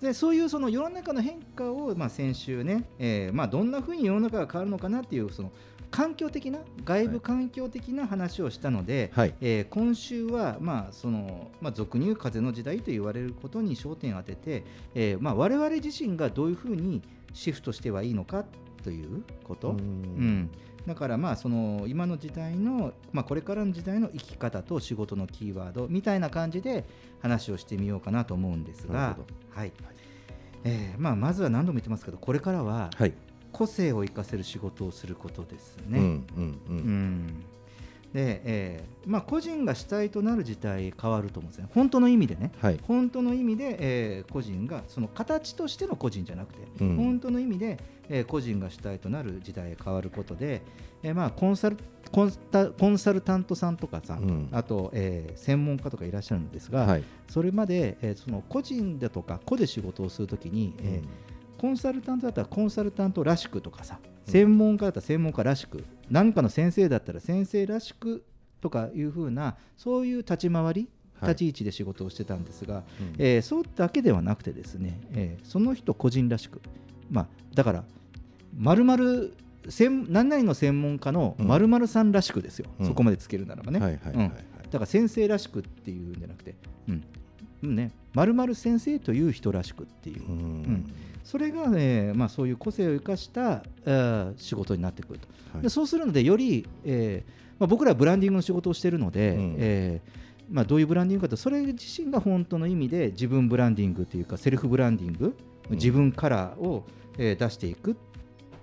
A: でそういうその世の中の変化を、まあ、先週ね、えーまあ、どんなふうに世の中が変わるのかなっていうその環境的な外部環境的な話をしたので、
E: はい。
A: えー今週は、まあそのまあ、俗に言う風の時代と言われることに焦点を当てて、えーまあ、我々自身がどういうふうにシフトしてはいいのかということ。
E: うん。
A: うん。だからまあその今の時代の、まあ、これからの時代の生き方と仕事のキーワードみたいな感じで話をしてみようかなと思うんですが。はい。えーまあ、まずは何度も言ってますけどこれからは
E: はい
A: 個性を生かせる仕事をすることですね。
E: うんうんうん。
A: うん。で、えーまあ、個人が主体となる時代変わると思うんですね、本当の意味でね、
E: はい。
A: 本当の意味で、えー個人がその形としての個人じゃなくて、
E: うん。
A: 本当の意味で、えー個人が主体となる時代へ変わることで、えーまあ、コンサルコンタコンサルタントさんとかさ、
E: うん。
A: あと、えー専門家とかいらっしゃるんですが、
E: はい。
A: それまで、えーその個人だとか個で仕事をするときに、えーコンサルタントだったらコンサルタントらしくとかさ専門家だったら専門家らしく何かの先生だったら先生らしくとかいうふうなそういう立ち回り
E: はい。
A: 立ち位置で仕事をしてたんですが、
E: うん。
A: えーそうだけではなくてですね、えーその人個人らしく、まあ、だからまるまる専何々の専門家のまるまるさんらしくですよ、
E: うん。
A: そこまでつけるならばね。
E: はいはいはいはい。
A: うん。だから先生らしくっていうんじゃなくて、うんうんね、まるまる先生という人らしくっていう、うん。それが、ねまあ、そういう個性を生かした、えー仕事になってくると、
E: はい。
A: でそうするのでより、えーまあ、僕らはブランディングの仕事をしているので、
E: うん。
A: えーまあ、どういうブランディングかとそれ自身が本当の意味で自分ブランディングというかセルフブランディング自分カラーを、えー出していくっ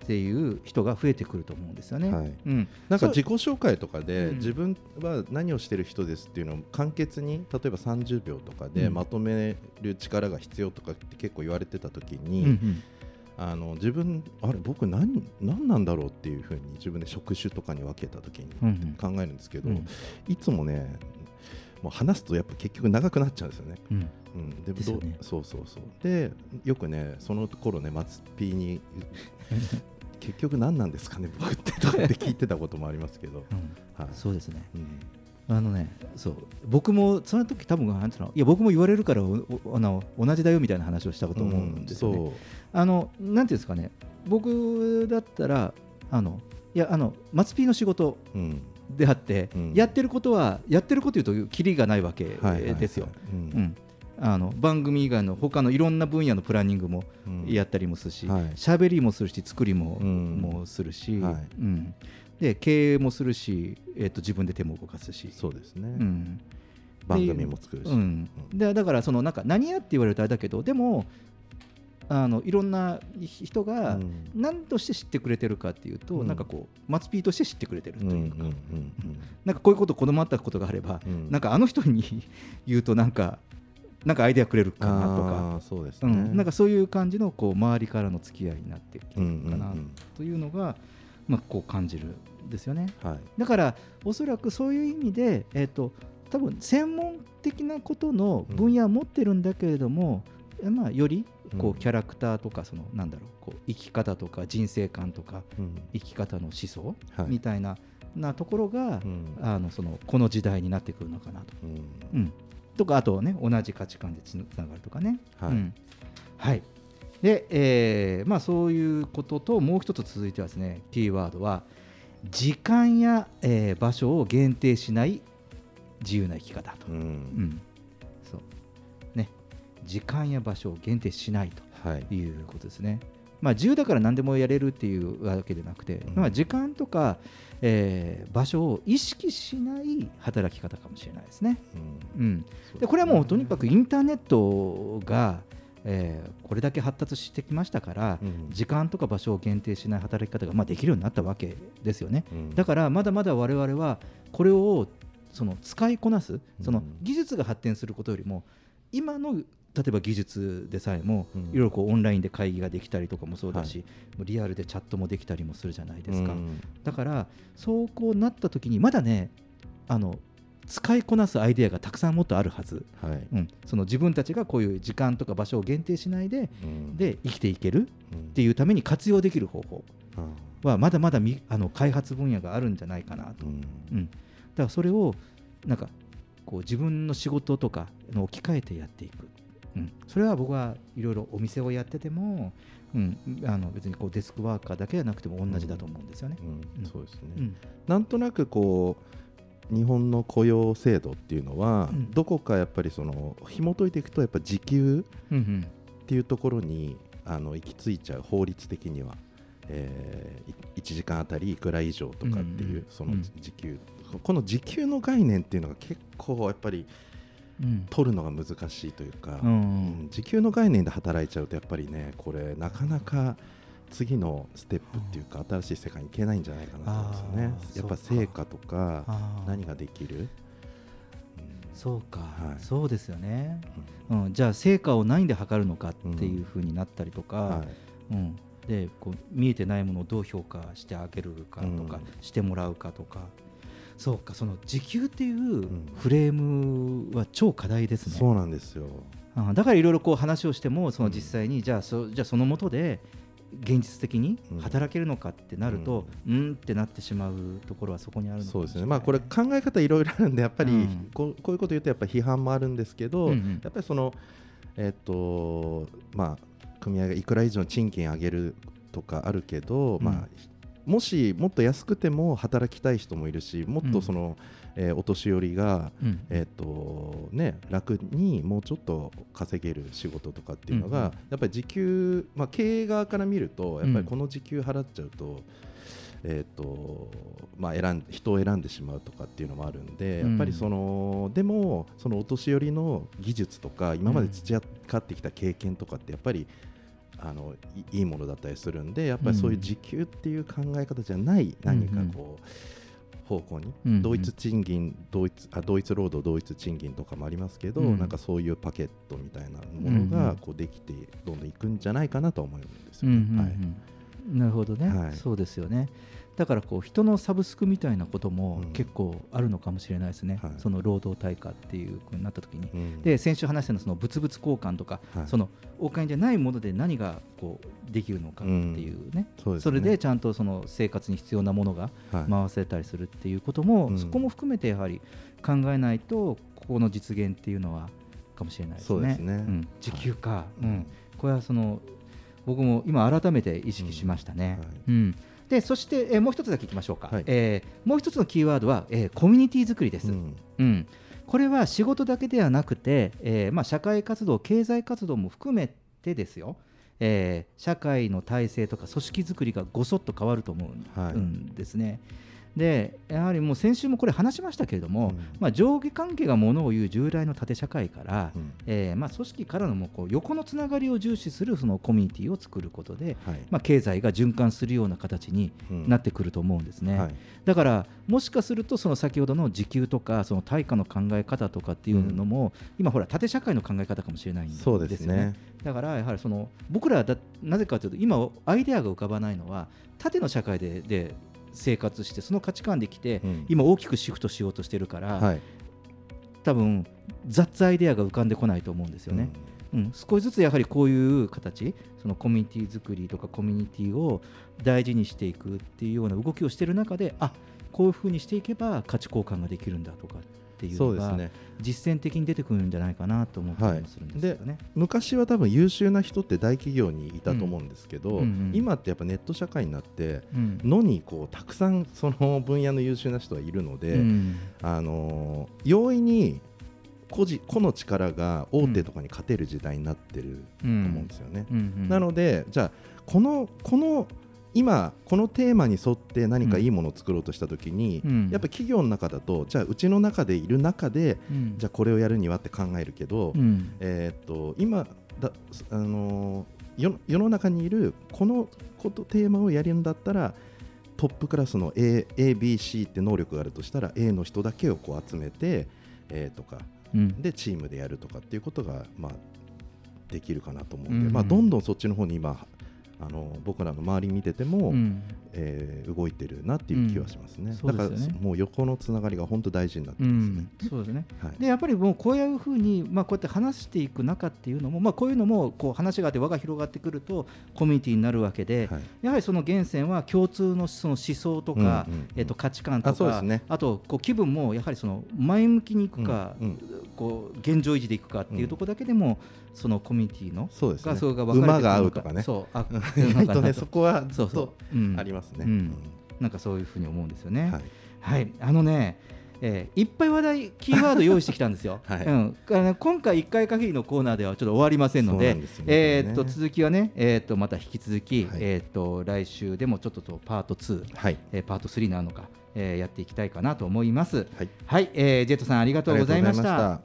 A: ていう人が増えてくると思うんですよね。
E: はい。
A: うん、
E: なんか自己紹介とかで、
A: うん。
E: 自分は何をしてる人ですっていうのを簡潔に例えば30秒とかで
A: うん。
E: まとめる力が必要とかって結構言われてた時に、
A: うんうん。
E: あの自分あれ僕何何なんだろうっていうふうに自分で職種とかに分けた時に
A: うん
E: 考えるんですけど、
A: うん。
E: いつもねもう話すとやっぱ結局長くなっちゃうんですよね。
A: うん。
E: うん、で
A: ですよね。
E: そうそうそう。でよくねその頃ね松 P に結局何なんですかね僕ってとかって聞いてたこともありますけど、はい、
A: そうですね。
E: うん。
A: あのね、そう。僕もその時多分なんのいや僕も言われるからあの同じだよみたいな話をしたこと思うんですよね。
E: うんそう。
A: あのなんていうんですかね。僕だったらあのいやあの松 P の仕事
E: うん。
A: であって、
E: うん。
A: やってることはやってること言うとキリがないわけですよ。
E: うん
A: うんあの番組以外の他のいろんな分野のプランニングも
E: うん。
A: やったりもするし
E: はい。
A: 喋、りもするし作りも,、
E: うん。
A: もするし、
E: はい。
A: うん。で経営もするし、えー、と自分で手も動かすし。
E: そうですね、
A: うん。
E: 番組も作るし、
A: うん、でだからそのなんか何やって言われるとあれだけどでもあのいろんな人が
E: うん。
A: 何として知ってくれてるかっていうと、
E: うん。
A: なんかこう松ピーとして知ってくれてると
E: うんうん
A: いうか、
E: うん。
A: なんかこういうこと子供あったことがあれば、
E: うん。
A: なんかあの人に言うとなんかなんかアイデアくれるかなと
E: あ
A: か
E: ーそうですね、
A: うん、なんかそういう感じのこう周りからの付き合いになってきてるのかな
E: うんうんうん
A: というのが、まあ、こう感じるんですよね。
E: はい。
A: だからおそらくそういう意味で、えー、と多分専門的なことの分野を持ってるんだけれども、えまあ、よりこ
E: う
A: うん。キャラクターとかそのなんだろうこう生き方とか人生観とか
E: うん。
A: 生き方の思想
E: はい。
A: みたいな,、なところが、
E: うん。
A: あのそのこの時代になってくるのかなと。
E: うん。
A: うん、とかあとね同じ価値観でつながるとかね。
E: はい。
A: うん。はい。で、えーまあ、そういうことともう一つ続いてはですねキーワードは時間や、えー場所を限定しない自由な生き方と、
E: うん。
A: うん。そう。ね、時間や場所を限定しないと
E: はい。
A: いうことですね。まあ、自由だから何でもやれるっていうわけでなくて、
E: うん。
A: まあ、時間とか、えー場所を意識しない働き方かもしれないですね。
E: うん。
A: うん、でこれはもうとにかくインターネットが、えーこれだけ発達してきましたから、
E: うん。
A: 時間とか場所を限定しない働き方がまあできるようになったわけですよね。
E: うん。
A: だからまだまだ我々はこれをその使いこなすその
E: うん。
A: 技術が発展することよりも今の例えば技術でさえも
E: うん。
A: いろいろこうオンラインで会議ができたりとかもそうだし、もうリアルでチャットもできたりもするじゃないですか。
E: うん
A: だからそうこうなった時にまだねあの使いこなすアイデアがたくさんもっとあるはず、
E: はい。
A: うん、その自分たちがこういう時間とか場所を限定しないで
E: うん。
A: で生きていける
E: うん。
A: っていうために活用できる方法
E: あ
A: はまだまだみあの開発分野があるんじゃないかなと、
E: ーうん。
A: うん、だからそれをなんかこう自分の仕事とかの置き換えてやっていく、うん、それは僕はいろいろお店をやってても、うん、あの別にこうデスクワーカーだけじゃなくても同じだと思うんですよね。
E: うん。そうですね、
A: うん。
E: なんとなくこう日本の雇用制度っていうのは、
A: うん。
E: どこかやっぱりその紐解いていくとやっぱ時給っていうところにあの行き着いちゃう法律的には、えー、1時間あたりいくら以上とかっていう、その
A: うん
E: 時給、この時給の概念っていうのが結構やっぱり
A: うん
E: 取るのが難しいというか、時給の概念で働いちゃうとやっぱりねこれなかなか次のステップっていうか新しい世界に行けないんじゃないかなと思うんですよね。やっぱ成果とか何ができる、
A: そうか、
E: はい。
A: そうですよね、うん、じゃあ成果を何で測るのかっていうふうになったりとか、
E: はい。
A: うん。でこう見えてないものをどう評価してあげるかとか、
E: うん。
A: してもらうかとかそうかその時給っていうフレームは超課題ですね、
E: そうなんですよ。
A: あだからいろいろこう話をしてもその実際にじゃあそじゃあそのもとで現実的に働けるのかってなると、うん、ってなってしまうところはそこにある
E: そうですね。まあこれ考え方いろいろあるんでやっぱり
A: うん。
E: こうこういうこと言うとやっぱ批判もあるんですけど、
A: うんうん。
E: やっぱりそのえっとまあ組合がいくら以上賃金上げるとかあるけど、
A: うん。
E: まあもしもっと安くても働きたい人もいるしもっとその、えーお年寄りが、
A: うん。
E: えっとね、楽にもうちょっと稼げる仕事とかっていうのが、
A: うんうん。
E: やっぱり時給、まあ、経営側から見るとやっぱりこの時給払っちゃうと,、えっとまあ、選ん人を選んでしまうとかっていうのもあるんで、
A: うん。
E: やっぱりそのでもそのお年寄りの技術とか今まで培ってきた経験とかってやっぱりあのいいいものだったりするんでやっぱりそういう時給っていう考え方じゃない何かこう、方向に、
A: うんうん。
E: 同一賃金同一あ同一労働同一賃金とかもありますけど、
A: うん。
E: なんかそういうパケットみたいなものがこうできてどんどんいくんじゃないかなと思うんですよね。
A: なるほどね、
E: はい。
A: そうですよねだからこう人のサブスクみたいなことも結構あるのかもしれないですね、
E: はい。
A: その労働対価っていうふうになった時に、
E: うん。
A: で先週話したのはその物々交換とか、
E: はい。
A: そのお金じゃないもので何がこうできるのかっていうね,、
E: そうですね。
A: れでちゃんとその生活に必要なものが
E: はい。
A: 回せたりするっていうことも、
E: うん。
A: そこも含めてやはり考えないとここの実現っていうのはかもしれないですね。時給か、うん、これはその僕も今改めて意識しましたね。うんでそして、えーもう一つだけいきましょうか、えーもう一つのキーワードは、えーコミュニティ作りです。うん。これは仕事だけではなくて、えーまあ、社会活動経済活動も含めてですよ、えー社会の体制とか組織づくりがごそっと変わると思うん,、
E: はい。
A: ですね。でやはりもう先週もこれ話しましたけれども、まあ、上下関係がものを言う従来の縦社会から、えーまあ、組織からのもうこう横のつながりを重視するそのコミュニティを作ることで、
E: はい。
A: まあ、経済が循環するような形になってくると思うんですね。
E: はい。
A: だからもしかするとその先ほどの時給とかその対価の考え方とかっていうのも、今ほら縦社会の考え方かもしれないんですよね。
E: ね。
A: だからやはりその僕らはだなぜかというと今アイデアが浮かばないのは縦の社会でで生活してその価値観できて、今大きくシフトしようとしてるから、
E: はい。
A: 多分雑アイデアが浮かんでこないと思うんですよね。うん、少しずつやはりこういう形そのコミュニティ作りとかコミュニティを大事にしていくっていうような動きをしている中であこういうふうにしていけば価値交換ができるんだとかっていうのが
E: そうですね。
A: 実践的に出てくるんじゃないかなと思った
E: はい
A: りもするんです
E: で
A: よね。
E: 昔は多分優秀な人って大企業にいたと思うんですけど、
A: うんうんうん。
E: 今ってやっぱネット社会になって、
A: うん。
E: のにこうたくさんその分野の優秀な人がいるので、
A: うん。
E: あのー容易に個人個の力が大手とかに勝てる時代になってると思うんですよね。
A: うん。うん。うん。
E: なのでじゃあこのこの今このテーマに沿って何かいいものを作ろうとしたときに、
A: うん。
E: やっぱ企業の中だとじゃあうちの中でいる中で、
A: うん。
E: じゃあこれをやるにはって考えるけど、
A: うん。
E: えーっと今だ、あのー世世の中にいるこのことテーマをやるんだったらトップクラスの A ABC って能力があるとしたら A の人だけをこう集めて、えーとか、
A: うん。
E: でチームでやるとかっていうことが、まあ、できるかなと思うんで、まあ、どんどんそっちの方に今あの僕らの周り見てても、
A: うん。
E: えー動いてるなっていう気はしますね、
A: うん。そう
E: だからもう横のつながりが本当大事になって
A: う
E: ますね。
A: ん、そうですね、
E: はい。
A: でやっぱりもうこういうふうに、まあ、こうやって話していく中っていうのも、まあ、こういうのもこう話があって輪が広がってくるとコミュニティになるわけで、やはりその源泉は共通のその思想とか、
E: うんうんうん。
A: えっと価値観と
E: あそうで
A: か
E: すね。
A: あとこう気分もやはりその前向きにいくか、こう現状維持でいくかっていうところだけでも、そのコミュニティの
E: そうですね。
A: が
E: 馬が合うとかね。
A: そうあ *laughs*
E: 意外と。ねそこはずっと
A: そうそう。うん。
E: ありますね。
A: うん。
E: うん。
A: なんかそういうふうに思うんですよね。
E: はい。
A: はい、あのね、えーいっぱい話題、キーワード用意してきたんですよ。*laughs*
E: はい。
A: うん、今回1回限りのコーナーではちょっと終わりませんので、
E: でね。
A: えーっと続きはね、えーっとまた引き続き、えーっと来週でもちょっととパート2、えーパート3なのか、えーやっていきたいかなと思います。はい、えージェットさんありがとうございました。
E: ま。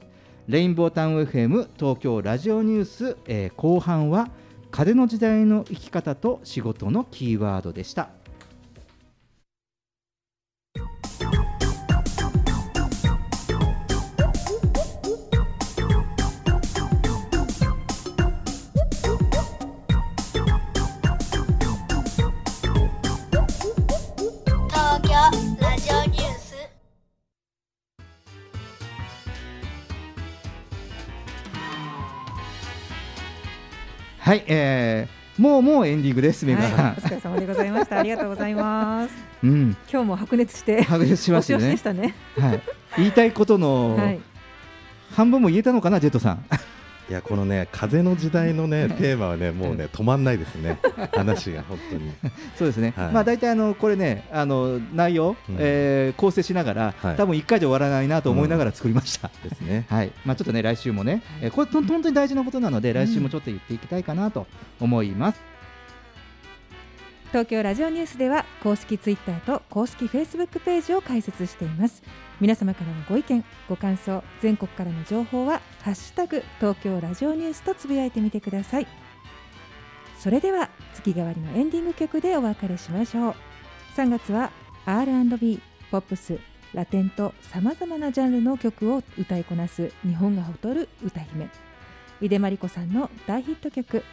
A: レインボータウン FM 東京ラジオニュース、えー後半は風の時代の生き方と仕事のキーワードでした。はい、えー、もうもうエンディングです、めぐさん。
B: はい、お疲れ様でございました。ありがとうございます。
A: うん、
B: 今日も白熱して。
A: 白熱しましたよね *laughs*
B: したね。
A: はい、言いたいことの
B: はい
A: 半分も言えたのかな、ジェットさん。
E: いやこのね風の時代のね *laughs* テーマはねもうね止まんないですね。話が本当に。*laughs*
A: そうですね、
E: はい。
A: まあ大体あのこれね、あの内容、
E: うん。
A: えー構成しながら、
E: はい。
A: 多分1回で終わらないなと思いながら作りました。
E: ですね。*laughs*
A: はい、まあちょっとね来週もね、えーこれと本当に大事なことなので、来週もちょっと言っていきたいかなと思います。
B: 東京ラジオニュースでは公式ツイッターと公式フェイスブックページを開設しています皆様からのご意見ご感想全国からの情報はハッシュタグ東京ラジオニュースとつぶやいてみてください。それでは月替わりのエンディング曲でお別れしましょう。3月は R&B ポップスラテンとさまざまなジャンルの曲を歌いこなす日本が誇る歌姫井出真理子さんの大ヒット曲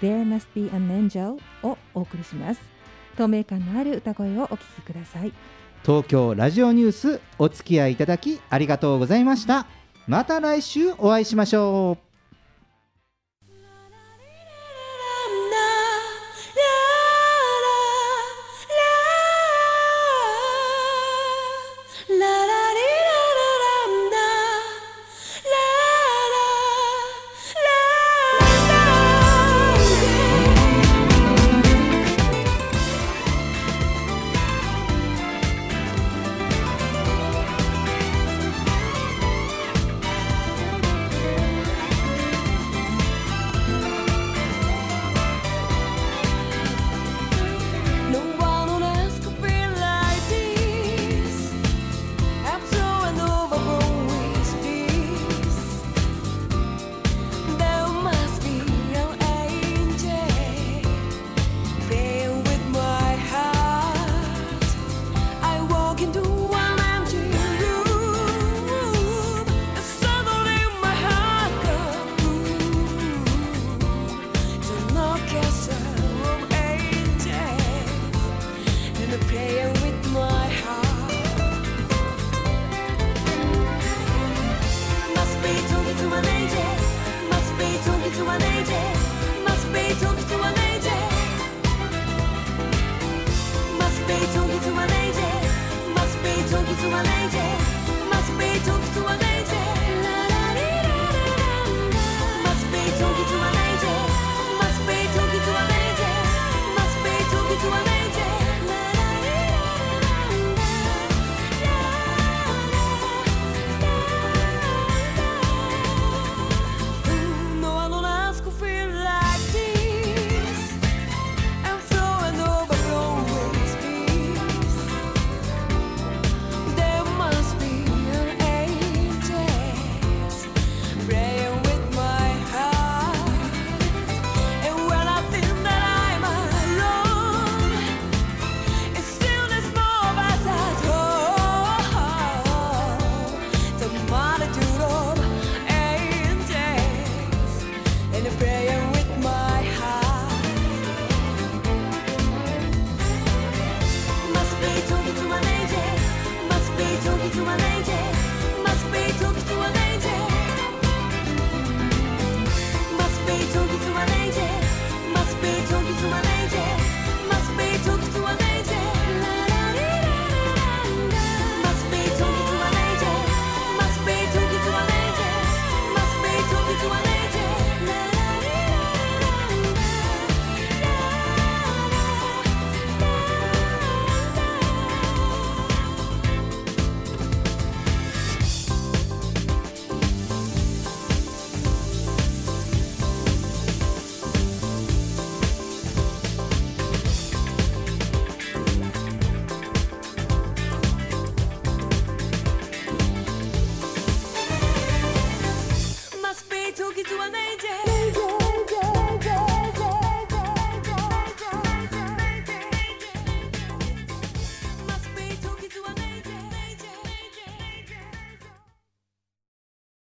B: There Must Be an Angel をお送りします。透明感のある歌声をお聴きください
A: 東京ラジオニュースお付き合いいただきありがとうございました。また来週お会いしましょう。